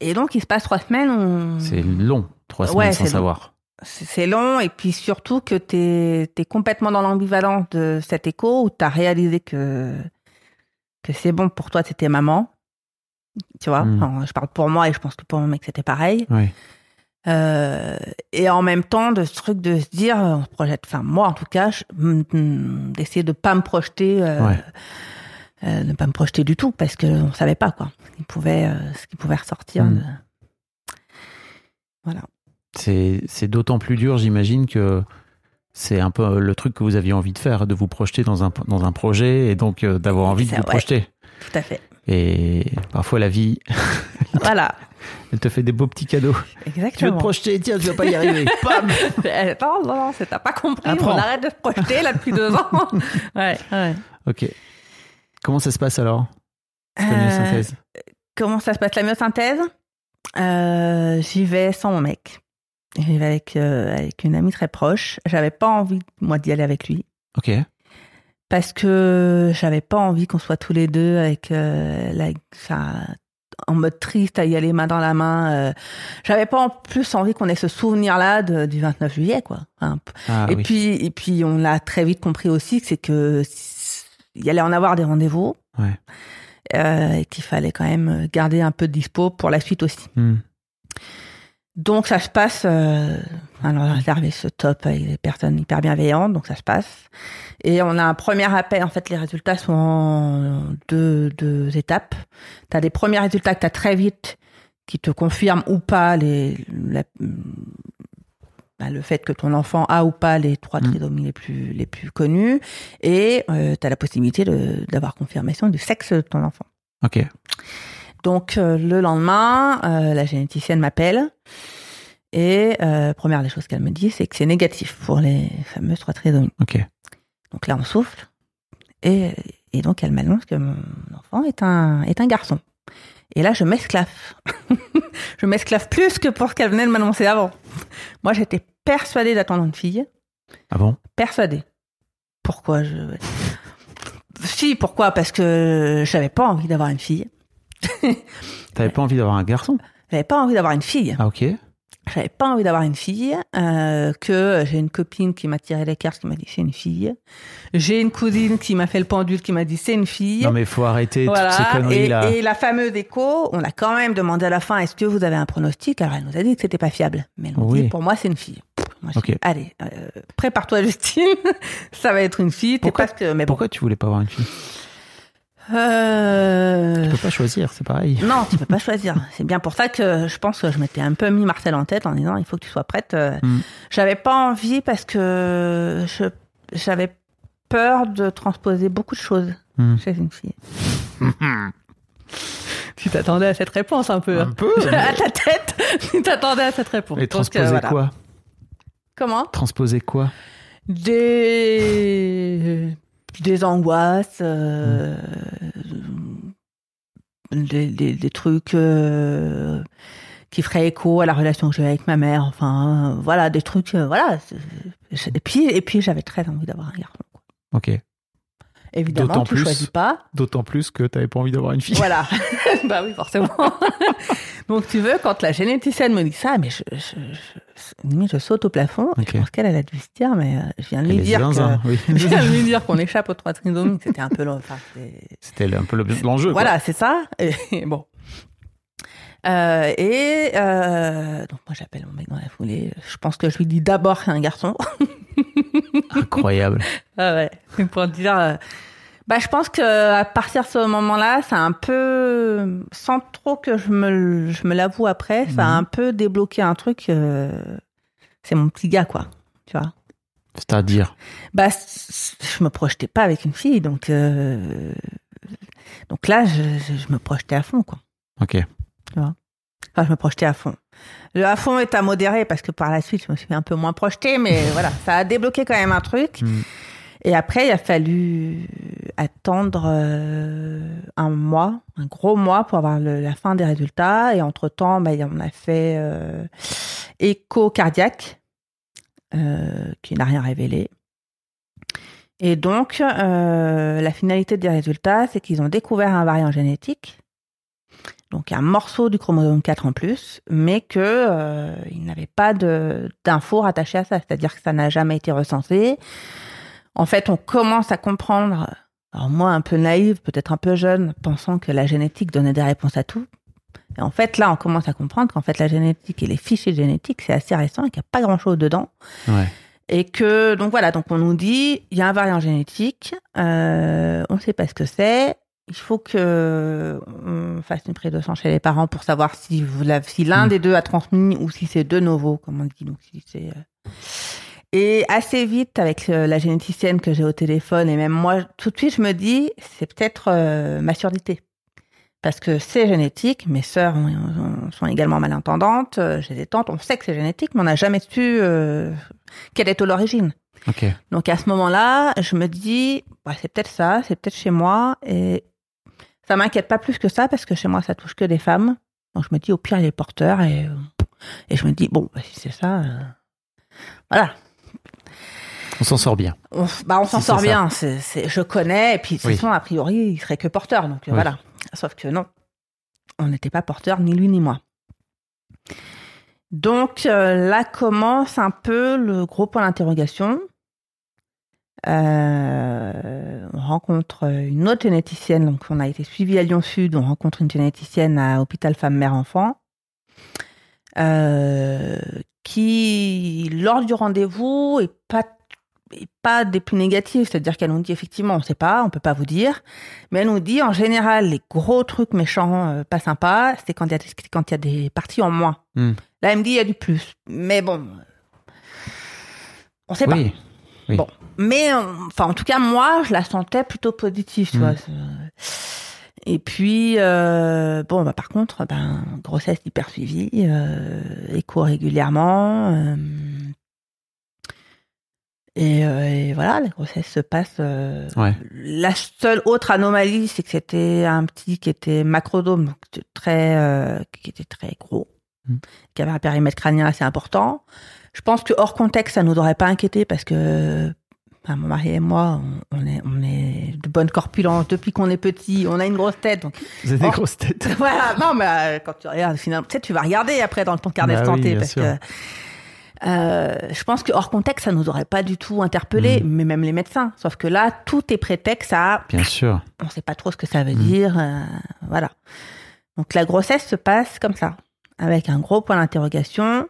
et donc il se passe trois semaines. on- C'est long, trois semaines Ouais, sans savoir. C'est long et puis surtout que tu es, complètement dans l'ambivalence de cet écho où tu as réalisé que, que c'est bon pour toi, c'était maman. Tu vois, Mm. Enfin, je parle pour moi et je pense que pour mon mec c'était pareil. Oui. Euh, et en même temps, de ce truc de se dire, on se projette, enfin moi en tout cas, mm, mm, d'essayer de pas me projeter, euh, Ouais. euh, ne pas me projeter du tout parce qu'on savait pas quoi, ce qui pouvait, euh, ce qui pouvait ressortir. De- Voilà. C'est d'autant plus dur, j'imagine, que c'est un peu le truc que vous aviez envie de faire, de vous projeter dans un, dans un projet et donc d'avoir envie de vous ouais. projeter. Tout à fait. Et parfois, la vie, voilà. elle te fait des beaux petits cadeaux. Tu veux Exactement. te projeter, tiens, tu vas pas y arriver. Pam Eh, Non, non, non, t'as pas compris. Apprends. On arrête de se projeter là depuis deux ans. ouais, ouais. Ok. Comment ça se passe alors? Euh, myosynthèse comment ça se passe? La myosynthèse? Euh, J'y vais sans mon mec. J'y vais avec, euh, avec une amie très proche. J'avais pas envie, moi, d'y aller avec lui. Ok. Parce que j'avais pas envie qu'on soit tous les deux avec euh, la, enfin, en mode triste à y aller main dans la main. euh. J'avais pas en plus envie qu'on ait ce souvenir-là du 29 juillet, quoi. Enfin, Ah, et oui. puis, et puis, on l'a très vite compris aussi, que c'est que il allait en avoir des rendez-vous. Ouais. Euh, et qu'il fallait quand même garder un peu de dispo pour la suite aussi. Hmm. Donc ça se passe. Euh, alors la réserve est ce top avec des personnes hyper bienveillantes, donc ça se passe. Et on a un premier appel. En fait, les résultats sont en deux, deux étapes. Tu as des premiers résultats que tu as très vite qui te confirment ou pas les, la- bah, le fait que ton enfant a ou pas les trois Mm. trisomies les plus, les plus connues. Et tu as la possibilité d'avoir confirmation du sexe de ton enfant. Ok. Donc euh, le lendemain, euh, la généticienne m'appelle et euh, première des choses qu'elle me dit, c'est que c'est négatif pour les fameuses trois trisomies. Ok. Donc là, on souffle et, et donc elle m'annonce que mon enfant est un est un garçon. Et là, je m'esclave. je m'esclave plus que pour ce qu'elle venait de m'annoncer avant. Moi, j'étais persuadée d'attendre une fille, Ah bon? Persuadée. Pourquoi je Si, pourquoi? Parce que j'avais pas envie d'avoir une fille. T'avais pas envie d'avoir un garçon? J'avais pas envie d'avoir une fille. Ah ok. J'avais pas envie d'avoir une fille, euh, que j'ai une copine qui m'a tiré les cartes, qui m'a dit c'est une fille. J'ai une cousine qui m'a fait le pendule, qui m'a dit c'est une fille. Non mais faut arrêter voilà. toutes ces conneries et, là. et la fameuse écho, on a quand même demandé à la fin est-ce que vous avez un pronostic? Alors elle nous a dit que c'était pas fiable, mais elle nous Oui. dit pour moi c'est une fille. Moi, allez, euh, prépare-toi Justine, ça va être une fille. Pourquoi- que, mais bon. Pourquoi tu voulais pas avoir une fille? Euh, Tu peux pas choisir, c'est pareil. Non, tu peux pas choisir. C'est bien pour ça que je pense que je m'étais un peu mis Marcel en tête en disant il faut que tu sois prête. Euh, Mm. J'avais pas envie parce que je j'avais peur de transposer beaucoup de choses Mm. chez une fille. tu t'attendais à cette réponse un peu. Un peu, à ta tête, tu t'attendais à cette réponse. Et Donc, transposer euh, voilà. quoi? Comment? Transposer quoi? Des des angoisses, euh, des, des, des trucs euh, qui feraient écho à la relation que j'ai avec ma mère. Enfin, euh, voilà, des trucs. voilà. Et puis, et puis j'avais très envie d'avoir un garçon. Ok. Évidemment, tu plus- choisis pas. D'autant plus que t'avais pas envie d'avoir une fille. Voilà. bah oui, forcément. Donc, tu veux, quand la généticienne me dit ça, mais je, je, je, je saute au plafond. Ok. Je pense qu'elle elle a dû se dire, mais euh, je viens de lui dire que, zinzin, oui. je viens de lui dire qu'on échappe aux trois trisomies, que c'était un peu long. Enfin, C'était un peu le- l'enjeu. voilà, c'est ça. Et bon. Euh, et euh, donc moi j'appelle mon mec dans la foulée. Je pense que je lui dis d'abord c'est un garçon. Incroyable. Ah ouais. C'est Pour dire. euh, bah je pense que à partir de ce moment-là, ça a un peu, sans trop que je me, je me l'avoue après, ça a Mhm. un peu débloqué un truc. euh, c'est mon petit gars quoi. Tu vois? C'est-à-dire? Bah, c- je me projetais pas avec une fille, donc euh, donc là, je, je- je me projetais à fond, quoi. Ok. Enfin, je me projetais à fond. Le à fond est à modérer parce que par la suite, je me suis un peu moins projetée, mais voilà, ça a débloqué quand même un truc. Mm. Et après, il a fallu attendre euh, un mois, un gros mois pour avoir le- la fin des résultats. Et entre-temps, bah, on a fait euh, écho cardiaque, euh, qui n'a rien révélé. Et donc, euh, la finalité des résultats, c'est qu'ils ont découvert un variant génétique, donc un morceau du chromosome 4 en plus, mais que euh, ils n'avaient pas d'infos rattachées à ça, c'est-à-dire que ça n'a jamais été recensé. En fait, on commence à comprendre, alors moi un peu naïve, peut-être un peu jeune, pensant que la génétique donnait des réponses à tout. Et en fait, là, on commence à comprendre qu'en fait, la génétique et les fichiers génétiques, c'est assez récent et qu'il n'y a pas grand-chose dedans. Ouais. Et que, donc voilà, donc on nous dit, il y a un variant génétique, euh, on ne sait pas ce que c'est, il faut que on fasse une sang chez les parents pour savoir si, vous l'avez- si l'un Mm. des deux a transmis ou si c'est de nouveau, comme on dit. Donc si c'est, euh. Et assez vite, avec euh, la généticienne que j'ai au téléphone, et même moi, tout de suite, je me dis, c'est peut-être euh, ma surdité. Parce que c'est génétique, mes sœurs ont- ont- sont également malentendantes, euh, j'ai des tantes, on sait que c'est génétique, mais on n'a jamais su euh, quelle est l'origine. Donc à ce moment-là, je me dis, ouais, c'est peut-être ça, c'est peut-être chez moi, et ça m'inquiète pas plus que ça parce que chez moi ça touche que des femmes. Donc je me dis au pire il est porteur et euh, et je me dis bon bah, si c'est ça, euh, voilà, On s'en sort bien. on, bah on s'en Si sort bien. Je connais et puis de toute Oui. façon a priori il serait que porteur donc euh, Oui. voilà. Sauf que non, on n'était pas porteur ni lui ni moi. Donc euh, là commence un peu le gros point d'interrogation. Euh, on rencontre une autre généticienne, donc on a été suivi à Lyon Sud, on rencontre une généticienne à Hôpital Femme Mère Enfant, euh, qui lors du rendez-vous est pas est pas des plus négatives, c'est-à-dire qu'elle nous dit effectivement on sait pas, on peut pas vous dire, mais elle nous dit en général les gros trucs méchants euh, pas sympas, c'est quand il y a des, quand il y a des parties en moins. Hmm. Là elle me dit il y a du plus, mais bon, on sait pas. Oui. Bon, mais euh, enfin, en tout cas, moi, je la sentais plutôt positive, tu Mm. vois. Et puis, euh, bon, bah, par contre, ben, grossesse hyper suivie, euh, écho régulièrement. euh, et, et voilà, la grossesse se passe. Ouais. La seule autre anomalie, c'est que c'était un petit qui était macrodome, très, qui était très gros, Mm. qui avait un périmètre crânien assez important. Je pense que hors contexte, ça nous aurait pas inquiété parce que enfin, mon mari et moi, on, on est, on est de bonne corpulence depuis qu'on est petit. On a une grosse tête, donc Vous avez des grosses têtes. voilà. Non, mais euh, quand tu regardes, finalement, tu sais, tu vas regarder après dans ton carnet Bah de oui, santé parce sûr. que euh, je pense que hors contexte, ça nous aurait pas du tout interpellé, Mm. mais même les médecins. Sauf que là, tout est prétexte à, Bien sûr. on sait pas trop ce que ça veut Mm. dire, euh, voilà. Donc la grossesse se passe comme ça, avec un gros point d'interrogation,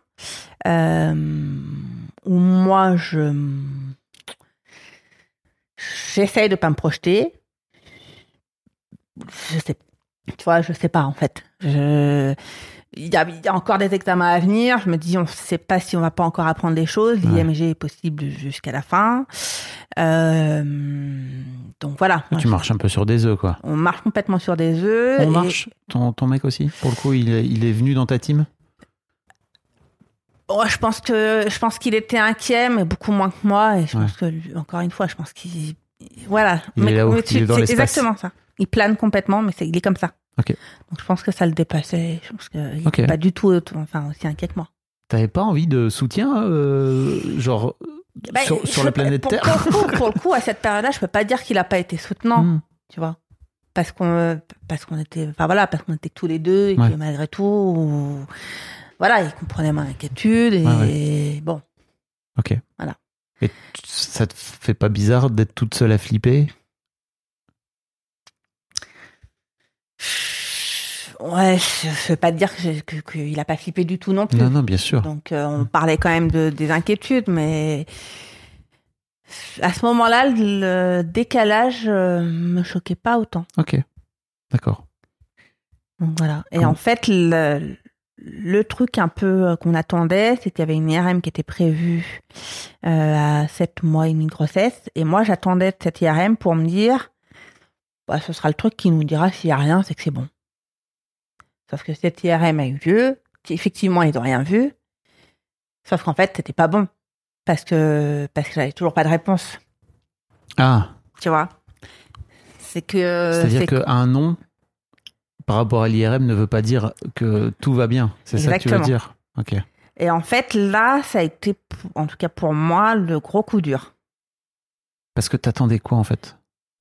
où moi je j'essaye de pas me projeter. Je sais, tu vois, je sais pas en fait. Je il y, a, il y a encore des examens à venir. Je me dis, on ne sait pas si on va pas encore apprendre des choses. Ouais. L'IMG est possible jusqu'à la fin. Euh, donc voilà. Moi, tu je- marches un peu sur des œufs, quoi. on marche complètement sur des œufs. On et- marche? Ton, ton mec aussi Pour le coup, il est venu dans ta team? Oh, je pense que je pense qu'il était inquiet, mais beaucoup moins que moi. Et je Ouais. pense que lui- encore une fois, je pense qu'il voilà. Il est là-haut, il tu- est dans c'est exactement ça. Il plane complètement, mais c'est il est comme ça. Ok. Donc je pense que ça le dépassait. Je pense qu'il Ok. n'est pas du tout enfin aussi inquiet que moi. T'avais pas envie de soutien, euh, genre, Bah, sur, sur la planète pour, Terre? Pour le, coup, pour le coup, à cette période-là, je peux pas dire qu'il a pas été soutenant, Hmm. tu vois, parce qu'on parce qu'on était, enfin voilà, parce qu'on était tous les deux et Ouais. que malgré tout, voilà, il comprenait ma inquiétude et Ouais, bon. Ok. Voilà. Et ça te fait pas bizarre d'être toute seule à flipper? Ouais, je je vais pas te dire que j'ai- que- qu'il a pas flippé du tout non plus. Non, non, bien sûr. Donc euh, on parlait quand même de, des inquiétudes, mais à ce moment-là, le décalage euh, me choquait pas autant. Ok. D'accord. Donc voilà. Et Comment- en fait, le- le truc un peu euh, qu'on attendait, c'est qu'il y avait une IRM qui était prévue euh, à 7 mois et demi de grossesse. Et moi, j'attendais cette IRM pour me dire, bah, ce sera le truc qui nous dira s'il n'y a rien, c'est que c'est bon. Sauf que cette IRM a eu lieu. Effectivement, ils n'ont rien vu. Sauf qu'en fait, c'était pas bon. Parce que, parce que j'avais toujours pas de réponse. Ah, Tu vois? C'est que. c'est-à-dire qu'un nom par rapport à l'IRM ne veut pas dire que tout va bien. C'est ça que tu veux dire? Ok. Et en fait, là, ça a été, en tout cas pour moi, le gros coup dur. Parce que t'attendais quoi en fait?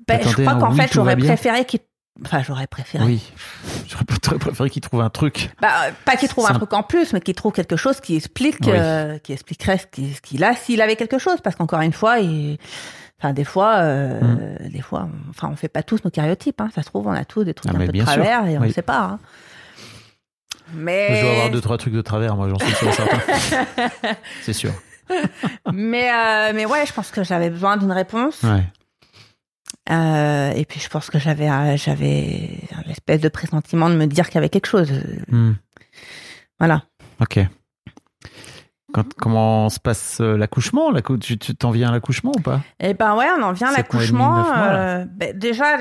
Ben, je crois qu'en oui, fait, j'aurais préféré qu'il. Enfin, j'aurais préféré. Oui. J'aurais préféré qu'il trouve un truc. Bah, euh, pas qu'il trouve un truc en plus, mais qu'il trouve quelque chose qui explique, Oui. euh, qui expliquerait ce qu'il a s'il avait quelque chose. Parce qu'encore une fois, il... enfin, des fois, euh, Mm. des fois, on- enfin, on fait pas tous nos cariotypes. Hein. Ça se trouve, on a tous des trucs Ah, un peu de sûr. travers et on Oui. ne sait pas. hein. Mais Je dois avoir deux trois trucs de travers, moi j'en suis sûr certain. c'est sûr. mais, euh, mais ouais, je pense que j'avais besoin d'une réponse. Ouais. Euh, et puis je pense que j'avais j'avais un espèce de pressentiment de me dire qu'il y avait quelque chose. Hmm. Voilà. Ok. Quand, comment se passe euh, l'accouchement l'accou- Tu t'en viens à l'accouchement ou pas? Et ben ouais, on en vient à l'accouchement. euh, ben, déjà,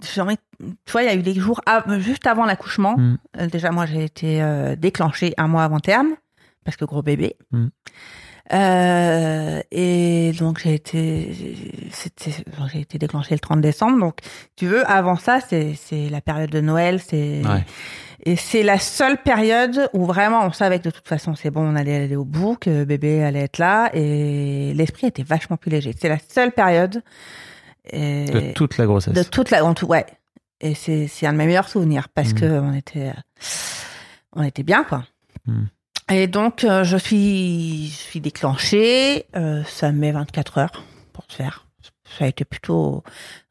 tu vois, il y a eu des jours av- juste avant l'accouchement. Mm. Euh, déjà, moi, j'ai été euh, déclenchée un mois avant terme parce que gros bébé. Mm. Et donc j'ai été, j'ai été déclenchée le 30 décembre. Donc, tu veux, avant ça, c'est c'est la période de Noël, c'est Ouais. Et c'est la seule période où vraiment on savait que de toute façon c'est bon, on allait aller au bout, que bébé allait être là, et l'esprit était vachement plus léger. C'est la seule période et- De toute la grossesse. de toute la, en tout, ouais. Et c'est c'est un de mes meilleurs souvenirs parce Mhm. que on était, on était bien quoi. Mhm. Et donc euh, je suis, je suis déclenchée. euh, ça met 24 heures pour se faire. Ça a été plutôt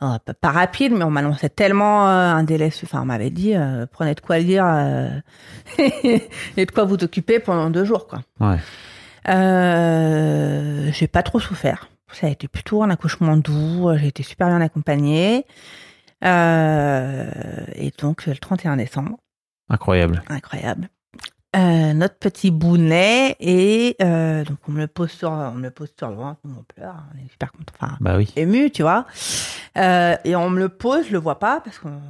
euh, pas- rapide, mais on m'annonçait tellement euh, un délai. Enfin, on m'avait dit euh, prenez de quoi lire et de quoi vous occuper pendant deux jours quoi. Ouais. J'ai pas trop souffert. Ça a été plutôt un accouchement doux. J'ai été super bien accompagnée. Et donc le 31 décembre, Incroyable. incroyable. Euh, notre petit bounet et euh, donc on me le pose sur on me le pose sur le ventre, on pleure, on est super content, enfin Bah oui. ému, tu vois. Euh, et on me le pose, je le vois pas parce qu'on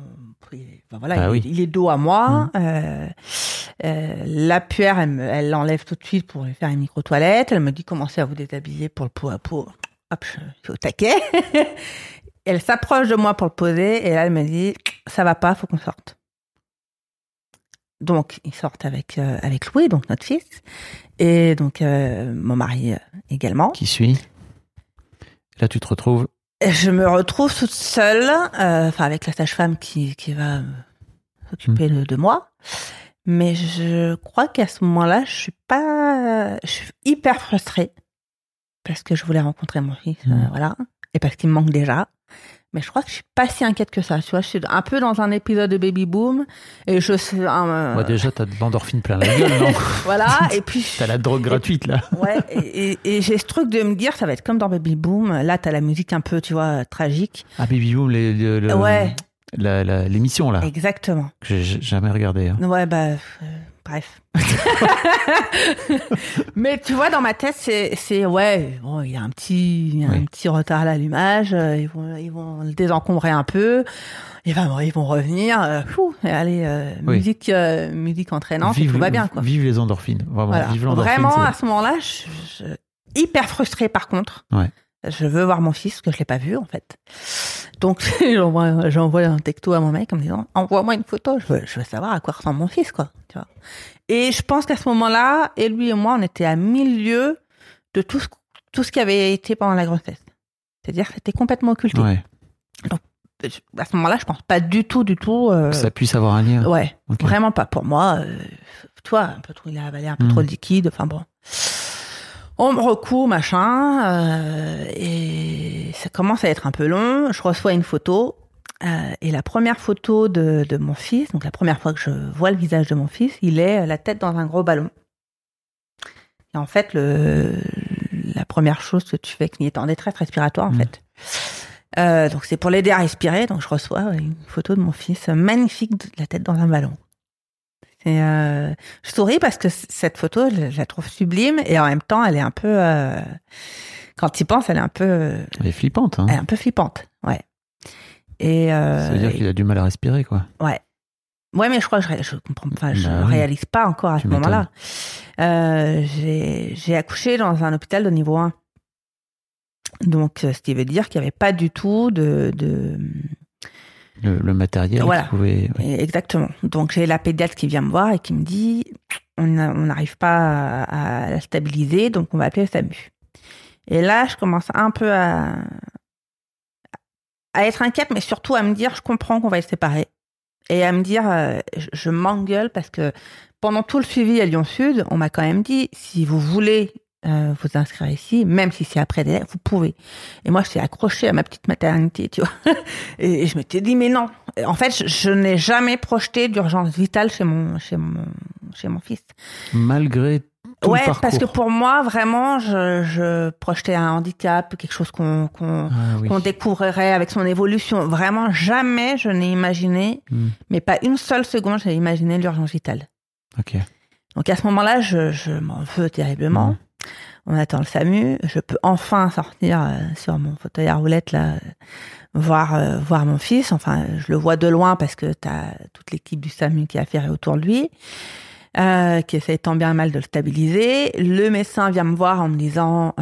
voilà, Bah il, oui. il est dos à moi. Euh, la puère, elle l'enlève tout de suite pour lui faire une micro toilette. Elle me dit commencez à vous déshabiller pour le pot à pot? Hop, je suis au taquet. elle s'approche de moi pour le poser et là elle me dit ça va pas, faut qu'on sorte. Donc ils sortent avec euh, avec Louis, donc notre fils, et donc euh, mon mari euh, également. Qui suit? Là, tu te retrouves? Je me retrouve toute seule, enfin avec la sage-femme qui, qui va s'occuper de, de moi. Mais je crois qu'à ce moment-là, je suis pas, je suis hyper frustrée parce que je voulais rencontrer mon fils, euh, Mm. voilà, et parce qu'il me manque déjà. Mais je crois que je suis pas si inquiète que ça. Tu vois, je suis un peu dans un épisode de baby boom et je sais, un, Moi, déjà, t'as de l'endorphine plein la gueule, non voilà. Et puis T'as la drogue gratuite, là. Ouais, et, et- et j'ai ce truc de me dire, ça va être comme dans Baby Boom. Là, t'as la musique un peu, tu vois, tragique. Ah, Baby Boom, les- le- le- Ouais. l'émission, là, Exactement. que j'ai jamais regardé. hein. Ouais, bah, euh, bref. Mais tu vois, dans ma tête, c'est, c'est ouais, bon, il y a un petit, il y a un petit retard à l'allumage. euh, Ils vont, ils vont le désencombrer un peu. Ils vont, ils vont revenir. euh, fou, et allez, euh, Oui. musique, euh, musique entraînante, et tout va bien, quoi. Vive les endorphines. Vraiment, Voilà. vive l'endorphine. Vraiment, à ce moment-là, je, je- hyper frustrée par contre. Ouais. Je veux voir mon fils, que je l'ai pas vu en fait. Donc j'envoie, j'envoie un texto à mon mec en me disant envoie-moi une photo, je veux, je veux savoir à quoi ressemble mon fils quoi. Tu vois. Et je pense qu'à ce moment-là, et lui et moi, on était à mille lieues de tout ce, tout ce qui avait été pendant la grossesse. C'est-à-dire que c'était complètement occulté. Ouais. Je- À ce moment-là, je pense pas du tout, du tout. euh, ça puisse avoir un lien. Ouais, vraiment pas. Pour moi, euh, toi, un peu trop, il a avalé un peu trop de liquide. Enfin bon. On me recoue, machin, euh, et ça commence à être un peu long. Je reçois une photo, euh, et la première photo de, de mon fils, donc la première fois que je vois le visage de mon fils, il est euh, la tête dans un gros ballon. Et en fait, le, la première chose que tu fais, qu'il est en détresse respiratoire, en fait. Euh, donc c'est pour l'aider à respirer. Donc je reçois une photo de mon fils magnifique, de la tête dans un ballon. Et euh, je souris parce que cette photo, je, je la trouve sublime et en même temps, elle est un peu. euh, quand tu y penses, elle est un peu, Elle est flippante. Hein. elle est un peu flippante. Ouais. Et euh, Ça veut dire qu'il a du mal à respirer, quoi. Ouais. Ouais, mais je crois que je, je comprends, enfin, je Bah réalise pas encore à ce moment-là. Euh, j'ai j'ai accouché dans un hôpital de niveau 1. Donc, euh, ce qui veut dire qu'il n'y avait pas du tout de, de... Le, le matériel Voilà. pouvait. ouais. Exactement. Donc, j'ai la pédiatre qui vient me voir et qui me dit on n'a- on n'arrive pas à, à la stabiliser, donc on va appeler le SAMU. Et là, je commence un peu à, à être inquiète, mais surtout à me dire je comprends qu'on va être séparés. Et à me dire euh, je, je m'engueule parce que pendant tout le suivi à Lyon Sud, on m'a quand même dit si vous voulez euh, vous inscrire ici, même si c'est après délai, vous pouvez. Et moi, j'étais accrochée à ma petite maternité, tu vois. Et je m'étais dit, mais non. En fait, je, je n'ai jamais projeté d'urgence vitale chez mon, chez mon, chez mon fils. Malgré tout ouais, parce que pour moi, vraiment, je, je projetais un handicap, quelque chose qu'on qu'on Ah oui. découvrirait avec son évolution. Vraiment, jamais je n'ai imaginé, Hmm. mais pas une seule seconde, j'ai imaginé l'urgence vitale. Ok. Donc à ce moment-là, je, je m'en veux terriblement. Mhm. On attend le SAMU. Je peux enfin sortir euh, sur mon fauteuil à roulettes là, euh, voir euh, voir mon fils. Enfin, je le vois de loin parce que t'as toute l'équipe du SAMU qui a affairée autour de lui, qui essaie tant bien mal de le stabiliser. Le médecin vient me voir en me disant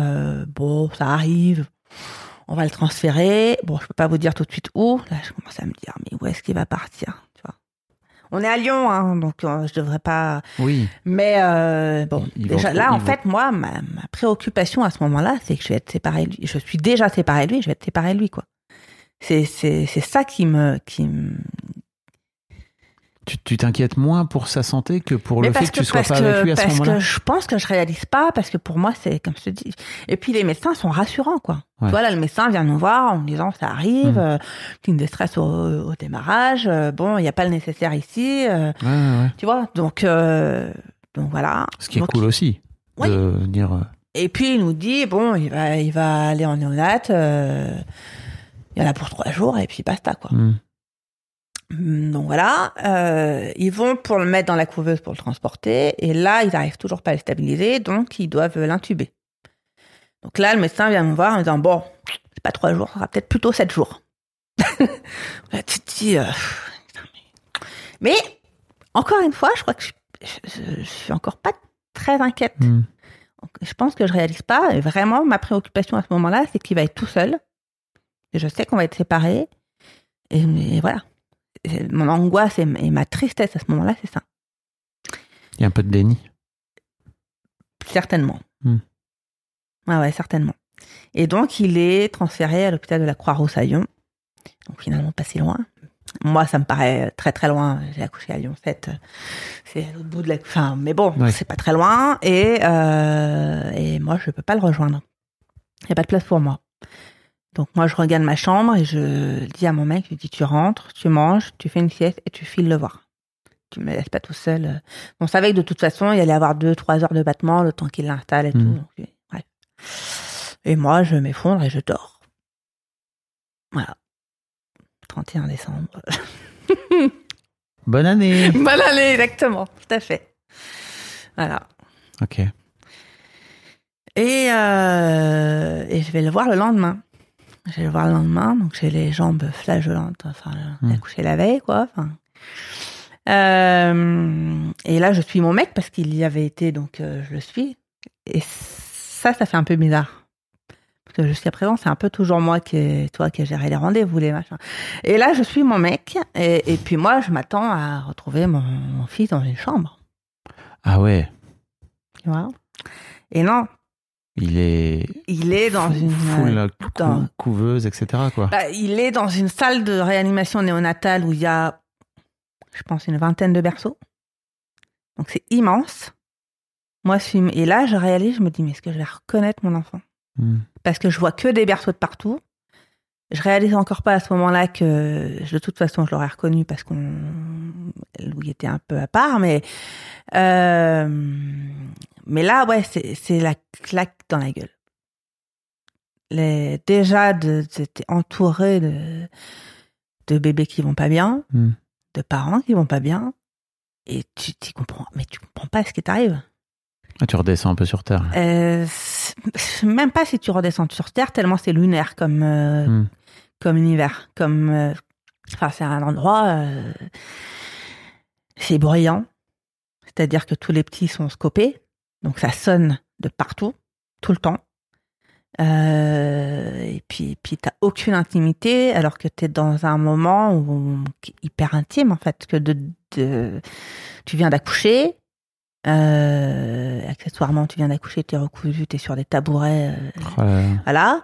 bon, ça arrive. On va le transférer. Bon, je peux pas vous dire tout de suite où. Là, je commence à me dire, mais où est-ce qu'il va partir? On est à Lyon, hein, donc euh, je devrais pas. Oui. Mais euh, bon, déjà là, en fait, moi, ma, ma préoccupation à ce moment-là, c'est que je vais être séparée de lui. Je suis déjà séparée de lui, je vais être séparée de lui, quoi. C'est c'est c'est ça qui me qui me. Tu tu t'inquiètes moins pour sa santé que pour Mais le fait que tu sois parce pas que avec lui à ce parce moment-là. que je pense que je réalise pas parce que pour moi c'est comme je te dis. Et puis les médecins sont rassurants, quoi. Ouais. Tu vois là, le médecin vient nous voir en nous disant ça arrive, Mhm. euh, signe de stress au, au démarrage. euh, bon, il n'y a pas le nécessaire ici, euh, Ouais, ouais, ouais. tu vois. Donc euh, donc voilà. Ce qui est cool aussi. Oui. De dire. Et puis il nous dit bon, il va, il va aller en néonate. il y en a pour trois jours et puis basta quoi. hmm. Donc voilà, euh, ils vont pour le mettre dans la couveuse pour le transporter et là ils arrivent toujours pas à le stabiliser donc ils doivent l'intuber. Donc là le médecin vient me voir en disant bon c'est pas trois jours, ça sera peut-être plutôt sept jours. là tu te dis euh, mais... mais encore une fois je crois que je, je- je suis encore pas très inquiète. Hmm. Je pense que je réalise pas. Et vraiment, ma préoccupation à ce moment-là, c'est qu'il va être tout seul. Et je sais qu'on va être séparés. Et, et voilà. Mon angoisse et, et ma tristesse à ce moment-là, c'est ça. Il y a un peu de déni. Certainement. Ouais, ouais, certainement. Et donc, il est transféré à l'hôpital de la Croix-Rousse à Lyon. Donc, finalement, pas si loin. Moi, ça me paraît très très loin. J'ai accouché à Lyon 7. C'est à l'autre bout de la... Enfin, mais bon, Ouais. c'est pas très loin. Et, euh, et moi, je peux pas le rejoindre. Il n'y a pas de place pour moi. Donc, moi, je regarde ma chambre et je dis à mon mec, je dis, tu rentres, tu manges, tu fais une sieste et tu files le voir. Tu me laisses pas tout seul. On savait que de toute façon, il y allait avoir deux, trois heures de battement, le temps qu'il l'installe et tout. Mhm. Donc, euh. Et moi, je m'effondre et je dors. Voilà. 31 décembre. Bonne année. Bonne année, exactement. Tout à fait. Voilà. ok. Et, euh, et je vais le voir le lendemain. Je vais le voir le lendemain, donc j'ai les jambes flageolantes. Enfin, j'ai Mm. accouché la veille, quoi. Enfin. Euh, et là, je suis mon mec parce qu'il y avait été, donc euh, je le suis. Et ça, ça fait un peu bizarre. Parce que jusqu'à présent, c'est un peu toujours moi qui toi, qui ai géré les rendez-vous, les machins. Et là, je suis mon mec. Et, et puis moi, je m'attends à retrouver mon, mon fils dans une chambre. Ah ouais. Tu vois? Et non, Il est. il est dans fou- une. euh, cou- dans- couveuse, etc. Quoi. Bah, il est dans une salle de réanimation néonatale où il y a, je pense, une vingtaine de berceaux. Donc c'est immense. Moi, je suis... Et là, je réalise, je me dis, mais est-ce que je vais reconnaître mon enfant? Hmm. Parce que je vois que des berceaux de partout. Je réalise encore pas à ce moment-là que, de toute façon, je l'aurais reconnu parce qu'on, Louis était un peu à part, mais, euh... mais là, ouais, c'est, la claque dans la gueule. Les, déjà, de, d'être entouré de, de bébés qui vont pas bien, Hmm. de parents qui vont pas bien, et tu t'y comprends, mais tu comprends pas ce qui t'arrive. Ah, tu redescends un peu sur Terre. Euh, même pas si tu redescends sur Terre, tellement c'est lunaire comme, euh, Hmm. Comme univers. Comme, euh, enfin, c'est un endroit. euh, c'est bruyant. C'est-à-dire que tous les petits sont scopés. Donc ça sonne de partout, tout le temps. Euh, et puis, puis t'as aucune intimité, alors que t'es dans un moment où, hyper intime, en fait, que de, de tu viens d'accoucher, euh, accessoirement, tu viens d'accoucher, t'es recousu, t'es sur des tabourets, euh, Oh là là. voilà.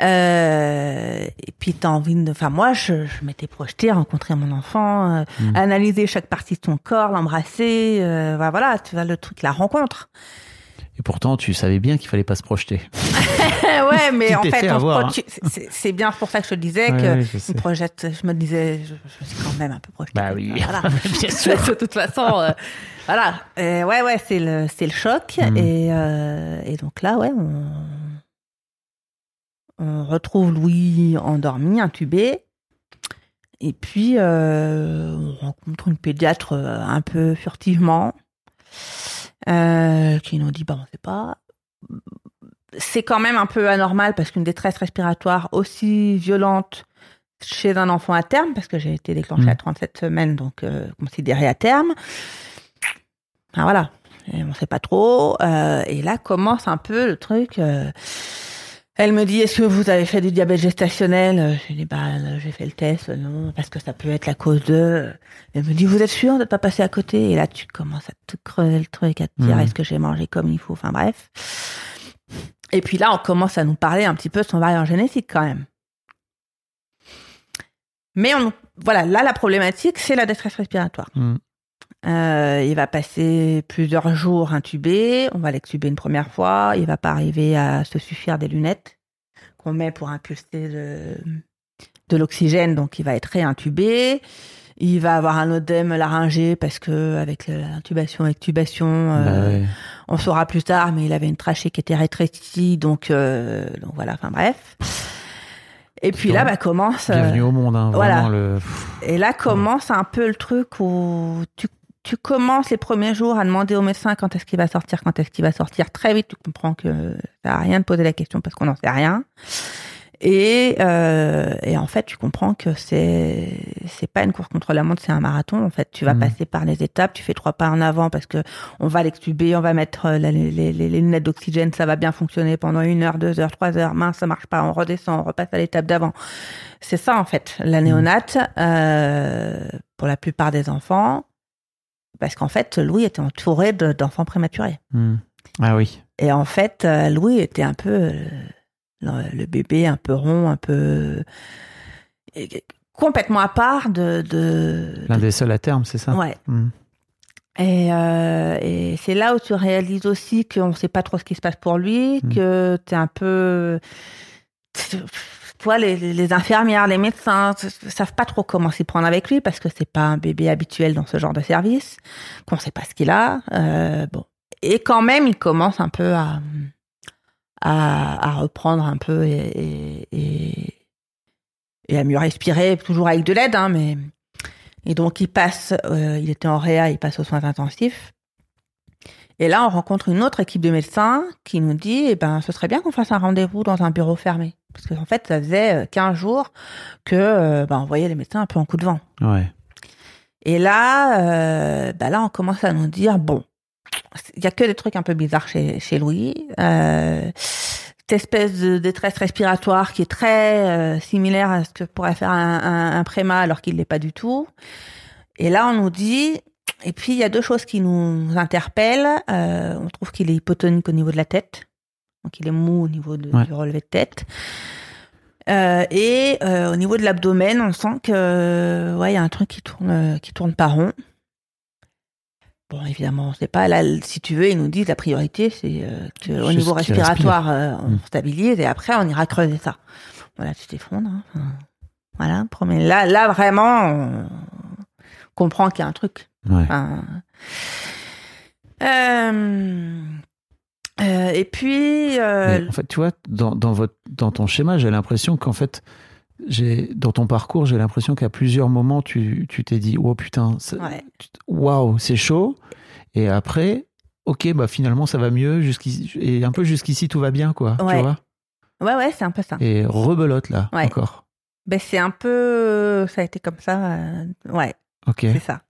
Euh, et puis t'as envie de, enfin moi, je, je m'étais projetée, rencontrer mon enfant, euh, Mm. analyser chaque partie de son corps, l'embrasser, euh, voilà, voilà, tu vois le truc, la rencontre. Et pourtant, tu savais bien qu'il fallait pas se projeter. ouais, mais en fait, projette- c'est- bien pour ça que je te disais Ouais, que ouais, je projette, je me disais, je, je suis quand même un peu projetée. Bah oui, Voilà. bien sûr. de toute façon, euh, voilà. Euh, ouais, ouais, c'est le, le choc. Et, euh, et donc là, ouais, on, on retrouve Louis endormi, intubé. Et puis, euh, on rencontre une pédiatre un peu furtivement euh, qui nous dit, bah, on sait pas. C'est quand même un peu anormal parce qu'une détresse respiratoire aussi violente chez un enfant à terme, parce que j'ai été déclenchée à 37 semaines, donc euh, considérée à terme. Enfin, voilà, Et on sait pas trop. euh, et là commence un peu le truc. euh, elle me dit, est-ce que vous avez fait du diabète gestationnel? Je dis, bah, j'ai fait le test, non, parce que ça peut être la cause de... Elle me dit, vous êtes sûr de ne pas passer à côté? Et là, tu commences à te creuser le truc, à te dire, Mhm. est-ce que j'ai mangé comme il faut? Enfin, bref. Et puis là, on commence à nous parler un petit peu de son variant génétique quand même. Mais on, voilà, là, la problématique, c'est la détresse respiratoire. Hmm. Euh, il va passer plusieurs jours intubé. On va l'extuber une première fois. Il va pas arriver à se suffire des lunettes qu'on met pour impulser de, de l'oxygène, donc il va être réintubé. Il va avoir un œdème laryngé parce que avec l'intubation, extubation, euh, Bah ouais. On saura plus tard, mais il avait une trachée qui était rétrécie, donc, euh, donc voilà, enfin bref. Et puis là, bah, commence. euh, Bienvenue au monde, hein, voilà. le. et là commence un peu le truc où tu, tu commences les premiers jours à demander au médecin quand est-ce qu'il va sortir, quand est-ce qu'il va sortir. Très vite, tu comprends que ça n'a rien de poser la question parce qu'on n'en sait rien. Et, euh, et en fait, tu comprends que c'est c'est pas une course contre la montre, c'est un marathon. En fait, tu vas Mhm. passer par les étapes, tu fais trois pas en avant parce que on va l'extuber, on va mettre euh, la- les, les, les lunettes d'oxygène, ça va bien fonctionner pendant une heure, deux heures, trois heures. Mince, ça marche pas, on redescend, on repasse à l'étape d'avant. C'est ça en fait, la néonate euh, pour la plupart des enfants, parce qu'en fait, Louis était entouré de- d'enfants prématurés. Hmm. Ah oui. Et en fait, euh, Louis était un peu euh, le, bébé un peu rond, un peu et- complètement à part de. de, L'un de- des seuls à terme, c'est ça? Ouais. Hmm. Et, euh, et c'est là où tu réalises aussi qu'on ne sait pas trop ce qui se passe pour lui, Mm. que tu es un peu. Toi, les, les infirmières, les médecins ne savent pas trop comment s'y prendre avec lui parce que c'est pas un bébé habituel dans ce genre de service, qu'on ne sait pas ce qu'il a. Euh, bon. Et quand même, il commence un peu à, à, à reprendre un peu et, et, et, et à mieux respirer, toujours avec de l'aide, hein, mais. Et donc, il passe, euh, il était en réa, il passe aux soins intensifs. Et là, on rencontre une autre équipe de médecins qui nous dit, eh ben, ce serait bien qu'on fasse un rendez-vous dans un bureau fermé. Parce qu'en fait, ça faisait euh, 15 jours que, euh, ben, on voyait les médecins un peu en coup de vent. Ouais. Et là, euh, bah là, on commence à nous dire bon, il y a que des trucs un peu bizarres chez, chez Louis. Euh, cette espèce de détresse respiratoire qui est très euh, similaire à ce que pourrait faire un, un, un préma alors qu'il l'est pas du tout. Et là, on nous dit. Et puis, il y a deux choses qui nous interpellent. Euh, on trouve qu'il est hypotonique au niveau de la tête. Donc, il est mou au niveau de- Ouais. du relevé de tête. Euh, et au niveau de l'abdomen, on sent que ouais, il y a un truc qui tourne, qui tourne pas rond. Bon, évidemment, on sait pas. Là, si tu veux, ils nous disent la priorité, c'est euh, au niveau respiratoire, euh, on Mm. stabilise et après, on ira creuser ça. Voilà, tu t'effondres. hein. Voilà, premier. Là, là, vraiment, on comprend qu'il y a un truc. Ouais. Enfin, euh, euh, et puis, euh, en fait, tu vois, dans, dans, votre, dans ton schéma, j'ai l'impression qu'en fait, dans ton parcours, j'ai l'impression qu'à plusieurs moments, tu tu t'es dit, oh putain, Ouais. waouh, c'est chaud. Et après, ok, bah finalement ça va mieux. Et un peu jusqu'ici tout va bien, quoi. Tu vois Ouais, ouais, c'est un peu ça. Et rebelote là, Ouais. encore. Ben, c'est un peu. Ça a été comme ça. euh, Ouais, Ok. c'est ça.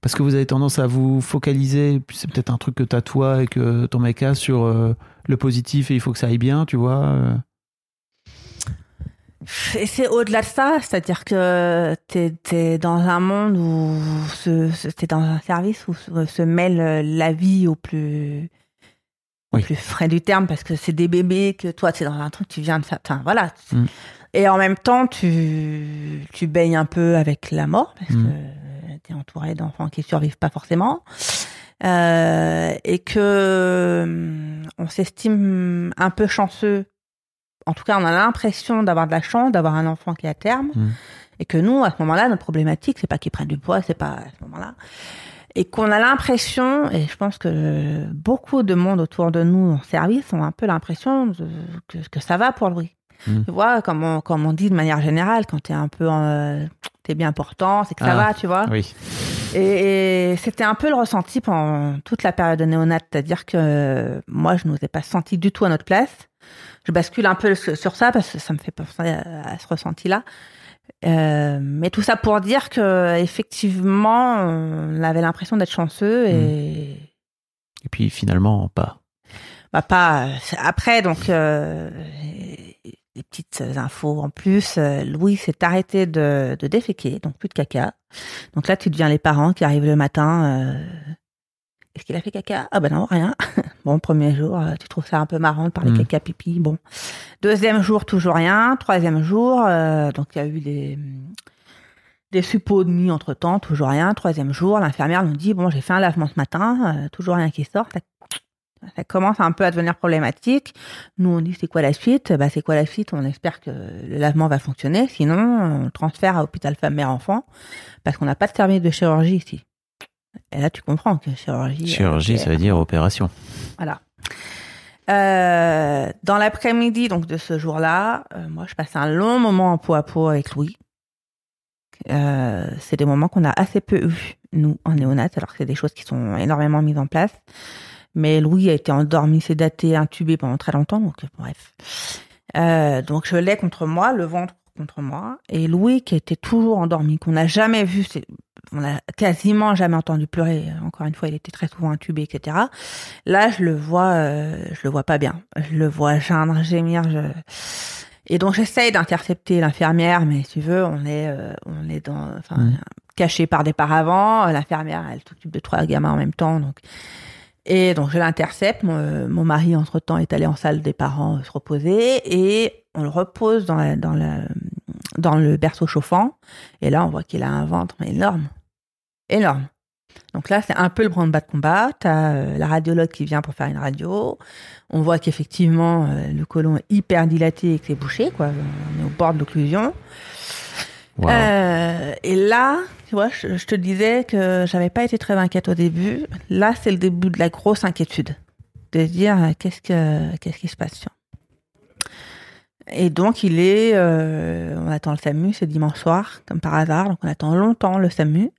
Parce que vous avez tendance à vous focaliser, c'est peut-être un truc que t'as toi et que ton mec a sur euh, le positif et il faut que ça aille bien, tu vois. Et c'est au-delà de ça, c'est-à-dire que t'es es dans un monde où t'es dans un service où se, mêle euh, la vie au plus au Oui. plus frais du terme parce que c'est des bébés que toi t'es dans un truc tu viens de ça, enfin voilà. Mm. Et en même temps tu tu baignes un peu avec la mort parce Mm. que t'es entouré d'enfants qui survivent pas forcément. Euh, et que hum, on s'estime un peu chanceux. En tout cas, on a l'impression d'avoir de la chance, d'avoir un enfant qui est à terme, Mm. et que nous, à ce moment-là, notre problématique, c'est pas qu'il prenne du poids, c'est pas à ce moment-là, et qu'on a l'impression, et je pense que beaucoup de monde autour de nous en service ont un peu l'impression que, que ça va pour lui. Mm. Tu vois, comme on, comme on dit de manière générale, quand t'es un peu, t'es bien portant, c'est que ça Ah, va, tu vois. Oui. Et, et c'était un peu le ressenti pendant toute la période de néonat, c'est-à-dire que moi, je ne nous ai pas senti du tout à notre place. Je bascule un peu sur ça parce que ça me fait penser à, à ce ressenti-là. Euh, mais tout ça pour dire que effectivement, on avait l'impression d'être chanceux et Et puis finalement, pas. bah pas après donc euh, des petites infos en plus. euh, Louis s'est arrêté de, de déféquer, donc plus de caca. Donc là, tu deviens les parents qui arrivent le matin. euh, Est-ce qu'il a fait caca? Ah ben non, rien. Bon, premier jour, euh, tu trouves ça un peu marrant de parler Mm. caca pipi. Bon, deuxième jour, toujours rien. Troisième jour, euh, donc il y a eu des des suppos de nuit entre temps, toujours rien. Troisième jour, l'infirmière nous dit bon, j'ai fait un lavement ce matin, euh, toujours rien qui sort. Ça, ça commence un peu à devenir problématique. Nous, on dit c'est quoi la suite? Bah c'est quoi la suite? On espère que le lavement va fonctionner. Sinon, on transfère à hôpital femme mère enfant parce qu'on n'a pas de service de chirurgie ici. Et là, tu comprends que chirurgie. Chirurgie, euh, ça veut dire opération. voilà. Euh, dans l'après-midi donc de ce jour-là, euh, moi je passe un long moment en peau à peau avec Louis. Euh, c'est des moments qu'on a assez peu eu nous en néonat, alors que c'est des choses qui sont énormément mises en place. Mais Louis a été endormi, sédaté, intubé pendant très longtemps, donc bref. Donc je l'ai contre moi, le ventre contre moi, et Louis qui était toujours endormi, qu'on n'a jamais vu, c'est- on a quasiment jamais entendu pleurer. Encore une fois, il était très souvent intubé, etc. Là, je le vois, euh, je le vois pas bien. Je le vois geindre, gémir. Je... Et donc, j'essaye d'intercepter l'infirmière, mais si tu veux, on est, euh, on est dans, enfin, caché par des paravents. L'infirmière, elle s'occupe de trois gamins en même temps, donc. Et donc, je l'intercepte. Mon, mon mari, entre temps, est allé en salle des parents se reposer et on le repose dans, la, dans, la, dans le berceau chauffant. Et là, on voit qu'il a un ventre énorme. Énorme. Donc là, c'est un peu le branle-bas de combat. Tu as la radiologue qui vient pour faire une radio. On voit qu'effectivement, euh, le côlon est hyper dilaté et que c'est bouché. Quoi. On est au bord de l'occlusion. Wow. Euh, et là, tu vois, je, je te disais que j'avais pas été très inquiète au début. Là, c'est le début de la grosse inquiétude. De dire, euh, qu'est-ce que, qu'est-ce qui se passe. Et donc, il est, euh, on attend le SAMU, c'est dimanche soir, comme par hasard. Donc, on attend longtemps le SAMU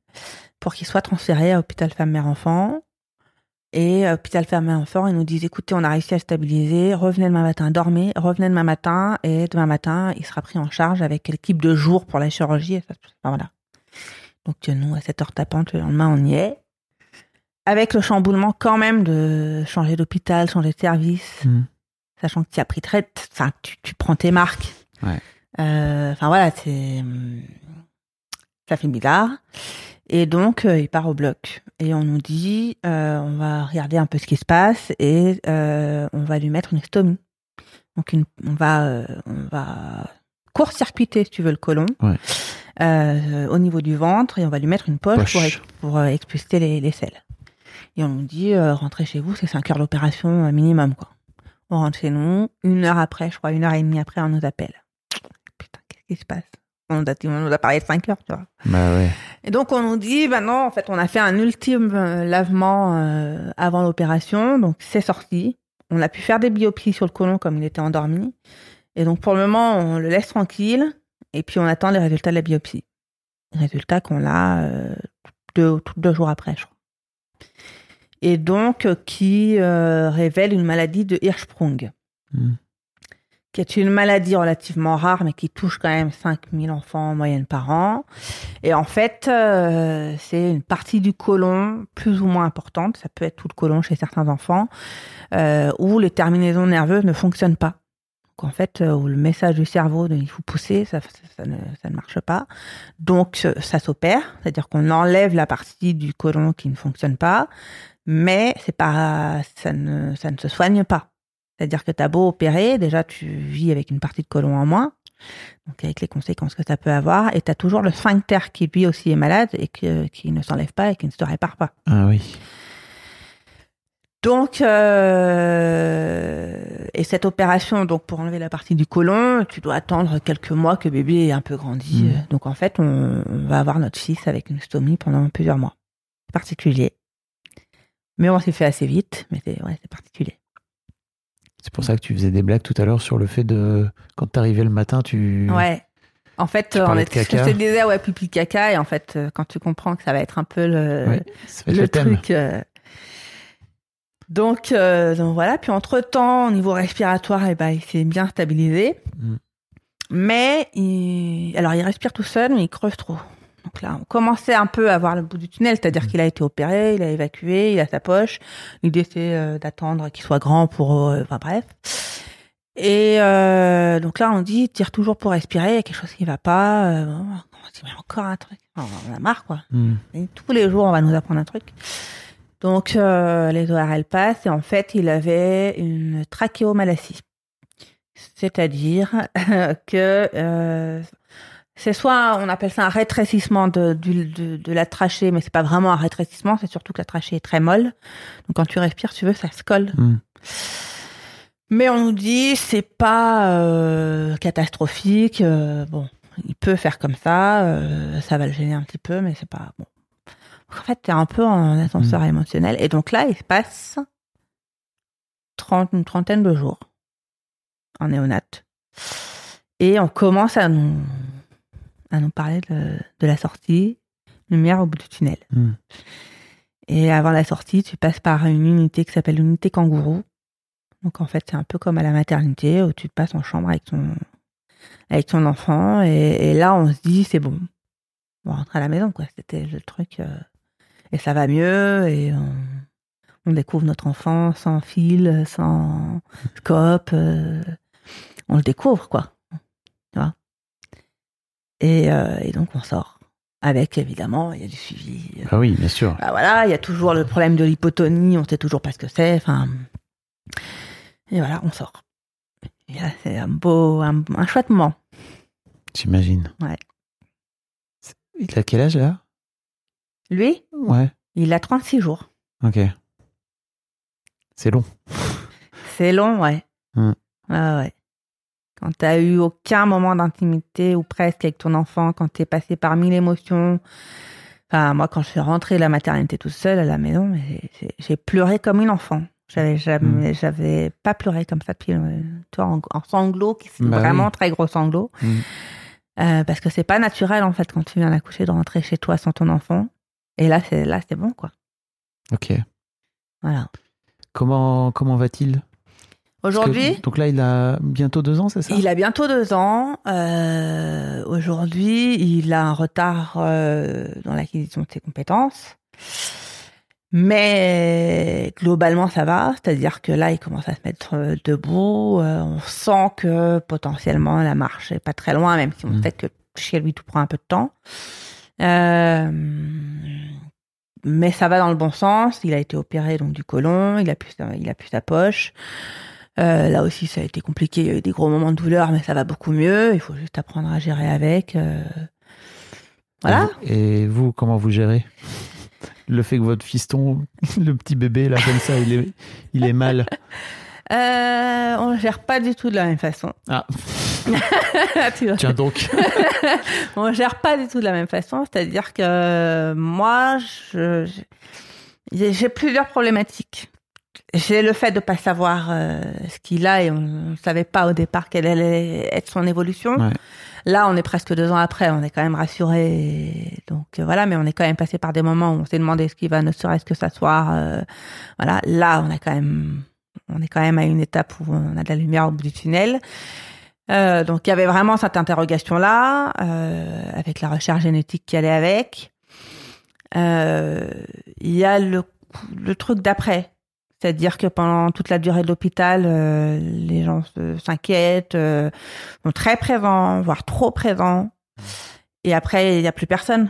pour qu'il soit transféré à hôpital femme mère enfant. Et euh, hôpital femme mère enfant, ils nous disent, écoutez, on a réussi à stabiliser, revenez demain matin, dormez, revenez demain matin, et demain matin, il sera pris en charge avec l'équipe de jour pour la chirurgie. Voilà. Donc, nous, à cette heure tapante, le lendemain, on y est. Avec le chamboulement quand même de changer d'hôpital, changer de service, Mm. Sachant que tu as pris très, enfin, tu, tu prends tes marques. Ouais. Euh, Enfin voilà, c'est, ça fait bizarre. Et donc euh, il part au bloc et on nous dit, euh, on va regarder un peu ce qui se passe et euh, on va lui mettre une stomie. Donc une, on va, euh, on va court-circuiter si tu veux le côlon. Ouais. euh, au niveau du ventre et on va lui mettre une poche, Poche. pour, pour expulser les, les selles. Et on nous dit, euh, rentrez chez vous, c'est 5 heures d'opération minimum, quoi. On rentre chez nous, une heure après, je crois, une heure et demie après, on nous appelle. Putain, qu'est-ce qui se passe? On nous, a, on nous a parlé de 5 heures, tu vois. Bah ouais. Et donc, on nous dit, bah non, en fait, on a fait un ultime euh, lavement euh, avant l'opération, donc c'est sorti. On a pu faire des biopsies sur le côlon comme il était endormi. Et donc, pour le moment, on le laisse tranquille. Et puis on attend les résultats de la biopsie. Résultats qu'on a euh, deux, deux jours après, je crois. Et donc euh, qui euh, révèle une maladie de Hirschsprung, Hmm. qui est une maladie relativement rare, mais qui touche quand même 5000 enfants en moyenne par an. Et en fait, euh, c'est une partie du côlon plus ou moins importante, ça peut être tout le côlon chez certains enfants, euh, où les terminaisons nerveuses ne fonctionnent pas. Donc en fait, où le message du cerveau de il faut pousser, ça, ça, ça ne, ça ne marche pas. Donc ça s'opère, c'est-à-dire qu'on enlève la partie du côlon qui ne fonctionne pas, mais c'est pas, ça ne, ça ne se soigne pas. C'est-à-dire que tu as beau opérer, déjà tu vis avec une partie de côlon en moins, donc avec les conséquences que ça peut avoir, et tu as toujours le sphincter qui lui aussi est malade et que, qui ne s'enlève pas et qui ne se répare pas. Ah oui. Donc, euh, et cette opération, donc pour enlever la partie du côlon, tu dois attendre quelques mois que bébé ait un peu grandi. Euh, Donc en fait, on, on va avoir notre fils avec une stomie pendant plusieurs mois. Particulier. Mais on s'est fait assez vite, mais c'est ouais, particulier. C'est pour ça que tu faisais des blagues tout à l'heure sur le fait de quand t'arrivais le matin, tu. Ouais. En fait, on est, je te disais, ouais, pipi caca, et en fait, euh, quand tu comprends que ça va être un peu le, Ouais, le, truc. euh, Donc, euh, donc voilà. Puis entre temps, au niveau respiratoire, eh ben, il s'est bien stabilisé. Mm. Mais il... alors, il respire tout seul, mais il creuse trop. Donc là, on commençait un peu à voir le bout du tunnel, c'est-à-dire Mm. qu'il a été opéré, il a évacué, il a sa poche. L'idée c'est euh, d'attendre qu'il soit grand pour, euh, enfin bref. Et euh, donc là, on dit tire toujours pour respirer, il y a quelque chose qui va pas. On dit mais encore un truc. On a marre quoi. Et tous les jours, on va nous apprendre un truc. Donc, les ORL passent et en fait, il avait une trachéomalacie. C'est-à-dire que c'est soit, on appelle ça un rétrécissement de, de, de la trachée, mais c'est pas vraiment un rétrécissement, c'est surtout que la trachée est très molle. Donc, quand tu respires, tu veux, ça se colle. Hmm. Mais on nous dit c'est pas euh, catastrophique. euh, bon, il peut faire comme ça, euh, ça va le gêner un petit peu, mais c'est pas bon. En fait, t'es un peu en ascenseur émotionnel. Et donc là, il se passe 30, une trentaine de jours en néonate. Et on commence à nous, à nous parler de, de la sortie, lumière au bout du tunnel. Hmm. Et avant la sortie, tu passes par une unité qui s'appelle l'unité kangourou. Donc en fait, c'est un peu comme à la maternité où tu passes en chambre avec ton, avec ton enfant. Et, et là, on se dit, c'est bon. On rentre à la maison, quoi. C'était le truc. euh, et ça va mieux. Et on, on découvre notre enfant sans fil, sans scope. euh, on le découvre, quoi. Tu vois? Et, euh, et donc, on sort. Avec, évidemment, il y a du suivi. euh, Ah oui, bien sûr. bah voilà, il y a toujours le problème de l'hypotonie, on sait toujours pas ce que c'est. Enfin, et voilà, on sort. C'est un beau, un, un chouette moment. J'imagine. Ouais. Il a quel âge là? Lui, Ouais. il a 36 jours. Ok. C'est long. C'est long, ouais. Hmm. Ouais, ouais. Quand t'as eu aucun moment d'intimité ou presque avec ton enfant, quand t'es passé par mille émotions. Enfin, moi, quand je suis rentrée de la maternité toute seule à la maison, mais j'ai- pleuré comme une enfant. J'avais jamais, j'avais pas pleuré comme ça depuis, toi, en, en sanglots, qui sont Bah vraiment oui. très gros sanglots. Mm. Euh, parce que c'est pas naturel, en fait, quand tu viens d'accoucher, de rentrer chez toi sans ton enfant. Et là, c'est, là, c'est bon, quoi. Ok. Voilà. Comment, comment va-t-il? Aujourd'hui, Donc là, il a bientôt deux ans, c'est ça? Il a bientôt deux ans. Euh, Aujourd'hui, il a un retard euh, dans l'acquisition de ses compétences. Mais globalement, ça va. C'est-à-dire que là, il commence à se mettre euh, debout. Euh, on sent que potentiellement, la marche est pas très loin, même si on Mm. sait que chez lui, tout prend un peu de temps. Euh, mais ça va dans le bon sens. Il a été opéré donc du côlon. Il a plus, il a plus sa poche. Euh, là aussi, ça a été compliqué. Il y a eu des gros moments de douleur, mais ça va beaucoup mieux. Il faut juste apprendre à gérer avec. euh. Voilà. Et vous, comment vous gérez? Le fait que votre fiston, le petit bébé, là, comme ça, il est, il est mal. Euh, on ne gère pas du tout de la même façon. Ah, tiens donc. on gère pas du tout de la même façon. C'est-à-dire que moi, je, j'ai plusieurs problématiques. J'ai le fait de pas savoir euh, ce qu'il a et on ne savait pas au départ quelle allait être son évolution. Ouais. Là, on est presque deux ans après, on est quand même rassuré. Donc euh, voilà, mais on est quand même passé par des moments où on s'est demandé ce qui va, ne serait-ce que s'asseoir. euh, voilà, là, on a quand même, on est quand même à une étape où on a de la lumière au bout du tunnel. Euh, donc il y avait vraiment cette interrogation là, avec la recherche génétique qui allait avec. Euh, Il y a le, le truc d'après. C'est-à-dire que pendant toute la durée de l'hôpital, euh, les gens s'inquiètent, euh, sont très présents, voire trop présents. Et après, il n'y a plus personne.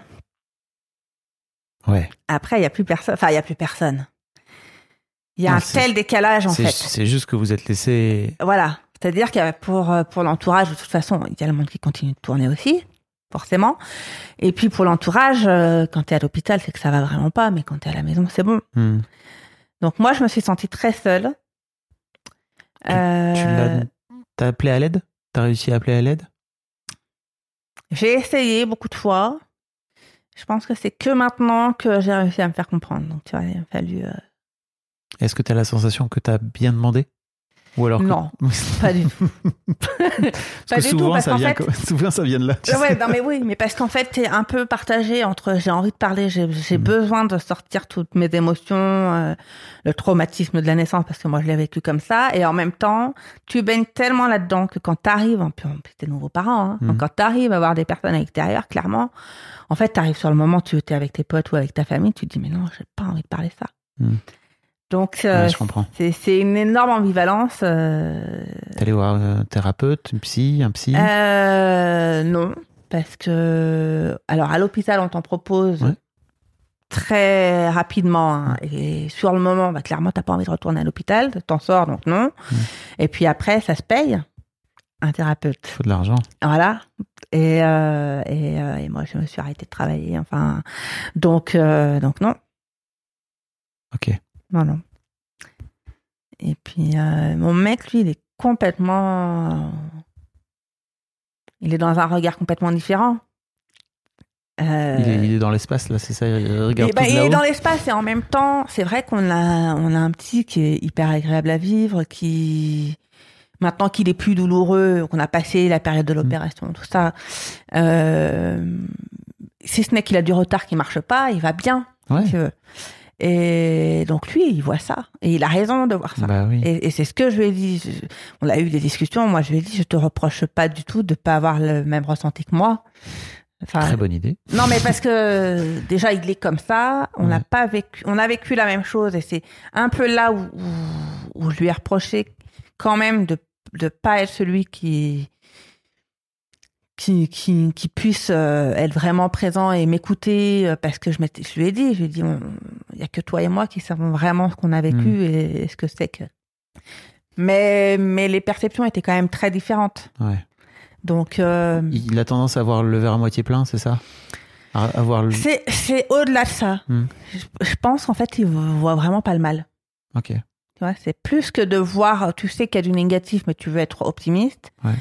Ouais. Après, il n'y a plus personne. Enfin, il n'y a plus personne. Il y a Non, un tel décalage, en fait. c'est juste que vous êtes laissé. Voilà. C'est-à-dire que pour, euh, pour l'entourage, de toute façon, il y a le monde qui continue de tourner aussi, forcément. Et puis pour l'entourage, quand tu es à l'hôpital, c'est que ça va vraiment pas, mais quand tu es à la maison, c'est bon. Hmm. Donc moi, je me suis sentie très seule. Tu Euh, l'as- T'as appelé à l'aide? T'as réussi à appeler à l'aide? J'ai essayé beaucoup de fois. Je pense que c'est que maintenant que j'ai réussi à me faire comprendre. Donc tu vois, il a fallu... euh, Est-ce que t'as la sensation que t'as bien demandé? Ou alors que- Non, pas du tout. Pas du tout, souvent, parce ça vient, fait- souvent, ça vient de là. Ouais, non mais oui, mais parce qu'en fait, t'es un peu partagé entre j'ai envie de parler, j'ai Mhm. besoin de sortir toutes mes émotions, euh, le traumatisme de la naissance, parce que moi je l'ai vécu comme ça, et en même temps, tu baignes tellement là-dedans que quand t'arrives, en plus, en plus, t'es nouveau parent, hein, donc quand t'arrives à voir des personnes à l'extérieur, clairement, en fait, t'arrives sur le moment, tu es avec tes potes ou avec ta famille, tu te dis mais non, j'ai pas envie de parler ça. Mhm. Donc, euh, Ouais, c'est une énorme ambivalence. euh, T'es allé voir un thérapeute, une psy, un psy? Euh, non, parce que alors à l'hôpital on t'en propose Ouais. très rapidement hein, et sur le moment, bah, clairement t'as pas envie de retourner à l'hôpital, t'en sors donc non. Et puis après ça se paye un thérapeute, Faut de l'argent. voilà. Et euh, et, euh, et moi je me suis arrêtée de travailler, enfin donc euh, donc non, Ok. Non non. Et puis euh, mon mec lui il est complètement il est dans un regard complètement différent. Euh, Il, est, il est dans l'espace, là, c'est ça? Il regarde et bah, tout de il est dans l'espace et en même temps, c'est vrai qu'on a, on a un petit qui est hyper agréable à vivre, qui maintenant qu'il est plus douloureux, qu'on a passé la période de Mm. l'opération, tout ça, euh, si ce n'est qu'il a du retard qui marche pas, il va bien. Ouais. si tu veux. Et donc lui, il voit ça et il a raison de voir ça. Bah oui. Et, et c'est ce que je lui ai dit. Je- on a eu des discussions. Moi, je lui ai dit, je te reproche pas du tout de pas avoir le même ressenti que moi. Enfin, Très bonne idée. non, mais parce que déjà, il est comme ça. On n'a Ouais. pas vécu, on a vécu la même chose et c'est un peu là où, où, où je lui ai reproché quand même de de pas être celui qui qui qui, qui puisse euh, être vraiment présent et m'écouter euh, parce que je lui ai dit, je lui ai dit, il y a que toi et moi qui savons vraiment ce qu'on a vécu Mm. et, et ce que c'est que. Mais mais les perceptions étaient quand même très différentes. Ouais. Donc euh, Il a tendance à voir le verre à moitié plein, c'est ça? À, à voir le... C'est, au-delà de ça. Hmm. Je, je pense qu'en fait, il voit vraiment pas le mal. Ok. Tu vois, c'est plus que de voir, tu sais qu'il y a du négatif, mais tu veux être optimiste. Ouais.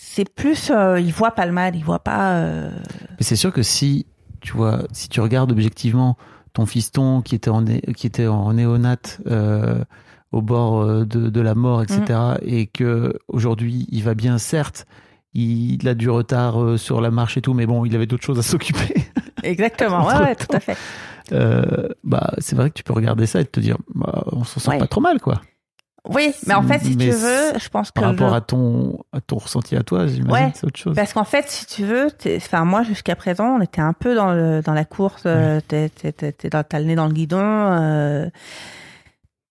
C'est plus, euh, il voit pas le mal, il voit pas. euh, Mais c'est sûr que si tu vois, si tu regardes objectivement ton fiston qui était en, qui était en néonate euh, au bord euh, de, de la mort, etc., Mm. et que aujourd'hui il va bien, certes, il a du retard sur la marche et tout, mais bon, il avait d'autres choses à s'occuper. Exactement, ouais, ouais, tout à fait. Bah, c'est vrai que tu peux regarder ça et te dire, bah, on s'en sort Ouais. pas trop mal, quoi. Oui, mais en fait, si Mais tu veux, je pense que. Par rapport le- à ton, à ton ressenti à toi, j'imagine, Ouais. c'est autre chose. Parce qu'en fait, si tu veux, enfin moi jusqu'à présent, on était un peu dans le dans la course. euh, t'es- t'es- T'as le nez dans le guidon. euh,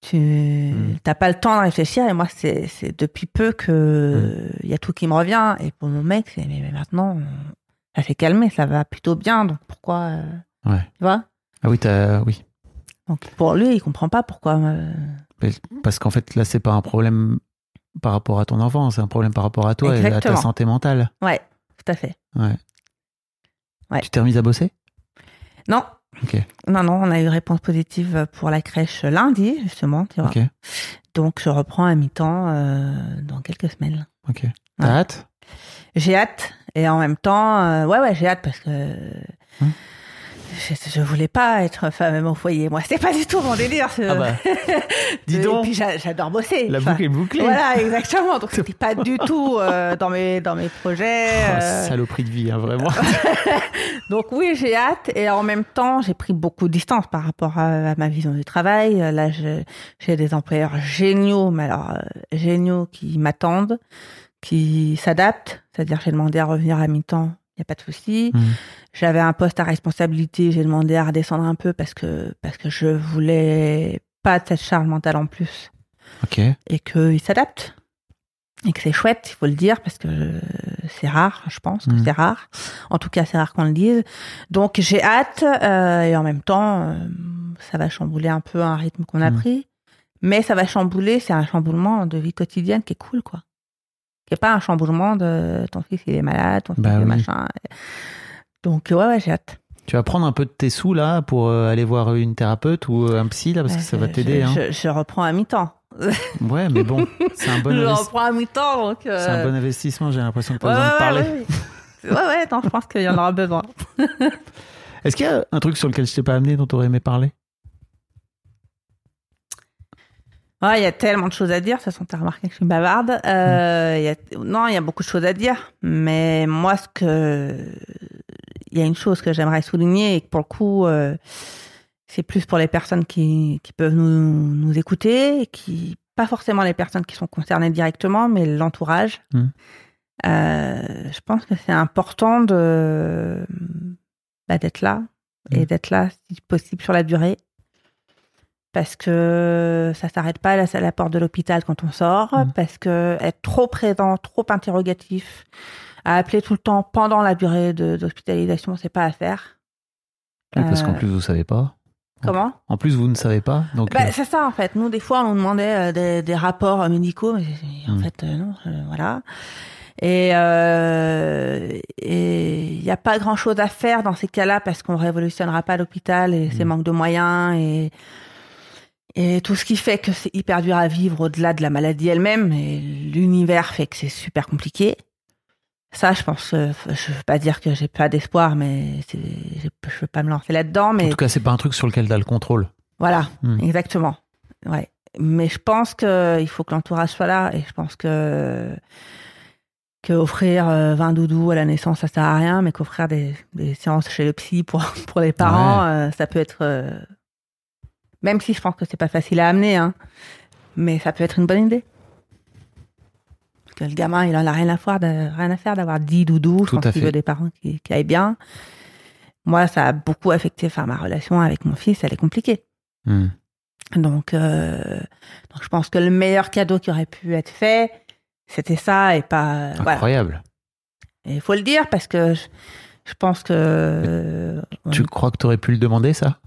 tu Mm. t'as pas le temps de réfléchir. Et moi, c'est c'est depuis peu que il y a tout qui me revient. Et pour mon mec, c'est mais, mais maintenant, ça s'est calmé, ça va plutôt bien. Donc pourquoi, euh, Ouais. tu vois? Ah oui, t'as, oui. Donc pour lui, il comprend pas pourquoi. euh, Parce qu'en fait, là, c'est pas un problème par rapport à ton enfant, c'est un problème par rapport à toi et à ta santé mentale. Ouais, tout à fait. Ouais. Ouais. Tu t'es remise à bosser? Non. Ok. Non, non, on a eu réponse positive pour la crèche lundi, justement, tu vois. Ok. Donc, je reprends à mi-temps euh, dans quelques semaines. Ok. T'as Ouais. hâte? J'ai hâte et en même temps, euh, ouais, ouais, j'ai hâte parce que Hum. Je, voulais pas être femme au foyer. Moi, c'est pas du tout mon délire. ce- Ah bah, dis Et donc. puis j'a- j'adore bosser. La Enfin, boucle est bouclée. Voilà, exactement. Donc c'était pas du tout euh, dans mes dans mes projets. Oh, euh, saloperie de vie, hein, vraiment. donc oui, j'ai hâte et en même temps, j'ai pris beaucoup de distance par rapport à, à ma vision du travail. Là, j'ai des employeurs géniaux, mais alors euh, géniaux qui m'attendent, qui s'adaptent. C'est-à-dire, j'ai demandé à revenir à mi-temps, il y a pas de souci. Mhm. J'avais un poste à responsabilité, j'ai demandé à redescendre un peu parce que parce que je voulais pas de cette charge mentale en plus ok. et qu'ils s'adaptent et que c'est chouette, il faut le dire, parce que c'est rare, je pense que Mhm. c'est rare. En tout cas, c'est rare qu'on le dise. Donc j'ai hâte euh, et en même temps, euh, ça va chambouler un peu un rythme qu'on a Mhm. pris, mais ça va chambouler, c'est un chamboulement de vie quotidienne qui est cool, quoi. Qui est pas un chamboulement de ton fils il est malade, ton fils Bah il est oui. machin. Donc ouais, ouais, j'ai hâte. Tu vas prendre un peu de tes sous là pour euh, aller voir une thérapeute ou euh, un psy là parce que ça va t'aider. Je, Hein. je- je reprends à mi-temps. Ouais, mais bon, c'est un bon, je investi- reprends à mi-temps, donc. c'est un euh, bon investissement. J'ai l'impression que tu as Ouais, besoin de parler. ouais, ouais. Ouais, non, je pense qu'il y en aura besoin. Est-ce qu'il y a un truc sur lequel je t'ai pas amené dont tu aurais aimé parler? Ouais, il y a tellement de choses à dire. De toute façon, t'as remarqué que je suis bavarde. Euh, il y a... Non, il y a beaucoup de choses à dire. Mais moi, ce que... Il y a une chose que j'aimerais souligner et que pour le coup, euh, c'est plus pour les personnes qui, qui peuvent nous, nous écouter, et qui pas forcément les personnes qui sont concernées directement, mais l'entourage. Mhm. Euh, je pense que c'est important de bah, d'être là et Mhm. d'être là, si possible, sur la durée parce que ça s'arrête pas à la, à la porte de l'hôpital quand on sort, Mhm. parce que être trop présent, trop interrogatif, à appeler tout le temps pendant la durée d'hospitalisation, c'est pas à faire. Oui, Parce qu'en Euh, plus vous savez pas. Comment? En plus vous ne savez pas. Donc bah, euh, C'est ça en fait. Nous, des fois, on nous demandait euh, des, des rapports médicaux, mais en Mhm. fait, euh, non, euh, voilà. Et euh, il n'y a pas grand chose à faire dans ces cas-là parce qu'on révolutionnera pas l'hôpital et ses Mhm. manques de moyens et et tout ce qui fait que c'est hyper dur à vivre au-delà de la maladie elle-même et l'univers fait que c'est super compliqué. Ça, je pense, euh, je veux pas dire que j'ai pas d'espoir, mais c'est- je veux pas me lancer là-dedans, mais en tout cas c'est pas un truc sur lequel tu as le contrôle. voilà, Hmm. exactement. Ouais. Mais je pense que il faut que l'entourage soit là et je pense que que offrir euh, 20 doudous à la naissance ça sert à rien, mais qu'offrir des, des séances chez le psy pour pour les parents, euh, ça peut être euh, même si je pense que c'est pas facile à amener, hein, mais ça peut être une bonne idée. Parce que le gamin, il en a rien à faire, rien à faire d'avoir 10 doudous. Je Tout pense qu'il veut des parents qui, qui aillent bien. Moi, ça a beaucoup affecté, enfin, ma relation avec mon fils, elle est compliquée. Hmm. Donc, euh, donc je pense que le meilleur cadeau qui aurait pu être fait, c'était ça et pas. voilà. Incroyable. Il faut le dire parce que je, je pense que. euh, Tu crois que tu aurais pu le demander ça?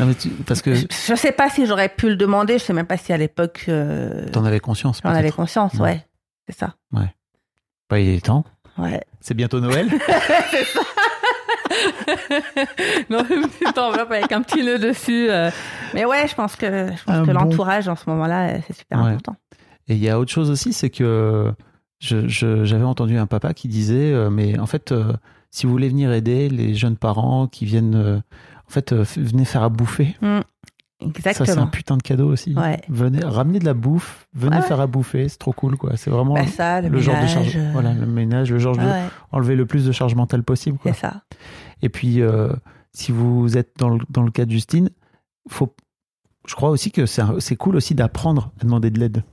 Non mais tu- parce que je, je sais pas si j'aurais pu le demander. Je sais même pas si à l'époque euh, t'en avais conscience. j'en avais conscience. Ouais. Ouais, c'est ça. Bah, il est temps. Ouais. C'est bientôt Noël. non, une petite enveloppe avec un petit nœud dessus. euh. Mais ouais, je pense que je pense que bon- l'entourage en ce moment-là, euh, c'est super Ouais. important. Et il y a autre chose aussi, c'est que j'avais entendu un papa qui disait, euh, mais en fait, si vous voulez venir aider les jeunes parents qui viennent, en fait, euh, venez faire à bouffer. Ça, c'est un Exactement. putain de cadeau aussi. Ouais. Venez, ramenez de la bouffe, venez Ouais, faire à bouffer, c'est trop cool, quoi. C'est vraiment Bah, ça, le, le genre de ménage, charge, euh, voilà, le ménage, le genre de ouais, ouais, enlever le plus de charge mentale possible, quoi. c'est ça. Et puis, euh, si vous êtes dans le, dans le cas de Justine, faut, je crois aussi que c'est cool aussi d'apprendre à demander de l'aide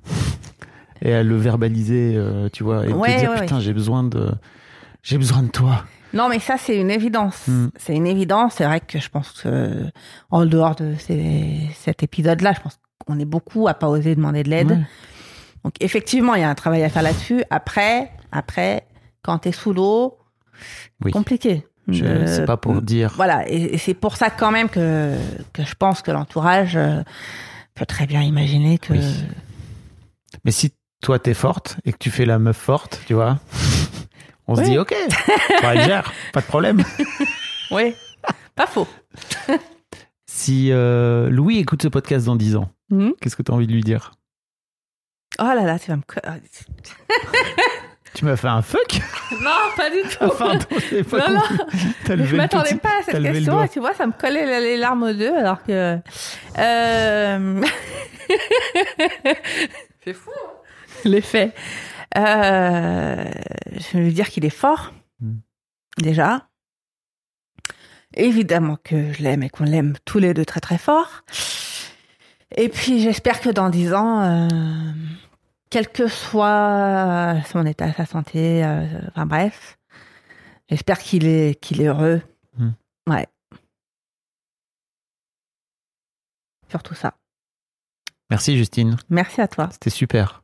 et à le verbaliser, euh, tu vois, et Ouais, te dire putain, j'ai besoin de, j'ai besoin de toi. Non, mais ça, c'est une évidence. Mm. C'est une évidence. C'est vrai que je pense que, en dehors de ces- cet épisode-là, je pense qu'on est beaucoup à pas oser demander de l'aide. Ouais. Donc, effectivement, il y a un travail à faire là-dessus. Après, après, quand t'es sous l'eau, Oui. compliqué. Je- Euh, c'est pas pour dire. Voilà, et, et c'est pour ça quand même que, que je pense que l'entourage euh, peut très bien imaginer que... Oui. Mais si toi t'es forte et que tu fais la meuf forte, tu vois, on se dit ok, elle gère, pas de problème. Oui, pas faux. Si euh, Louis écoute ce podcast dans 10 ans, Mhm. qu'est-ce que tu as envie de lui dire? Oh là là, tu vas me... ah, Tu m'as fait un fuck? Non, pas du tout. Enfin, j'ai pas Non, non. je m'attendais petit- pas à cette question. et Tu vois, ça me collait les larmes aux yeux, alors que. Euh... C'est fou. hein. L'effet. Euh... Je vais lui dire qu'il est fort. Hmm. Déjà. Évidemment que je l'aime et qu'on l'aime tous les deux très très fort. Et puis j'espère que dans dix ans, euh, quel que soit son état, sa santé, euh, enfin bref, j'espère qu'il est qu'il est heureux. Hmm. Ouais. Surtout ça. Merci Justine, Merci à toi. c'était super.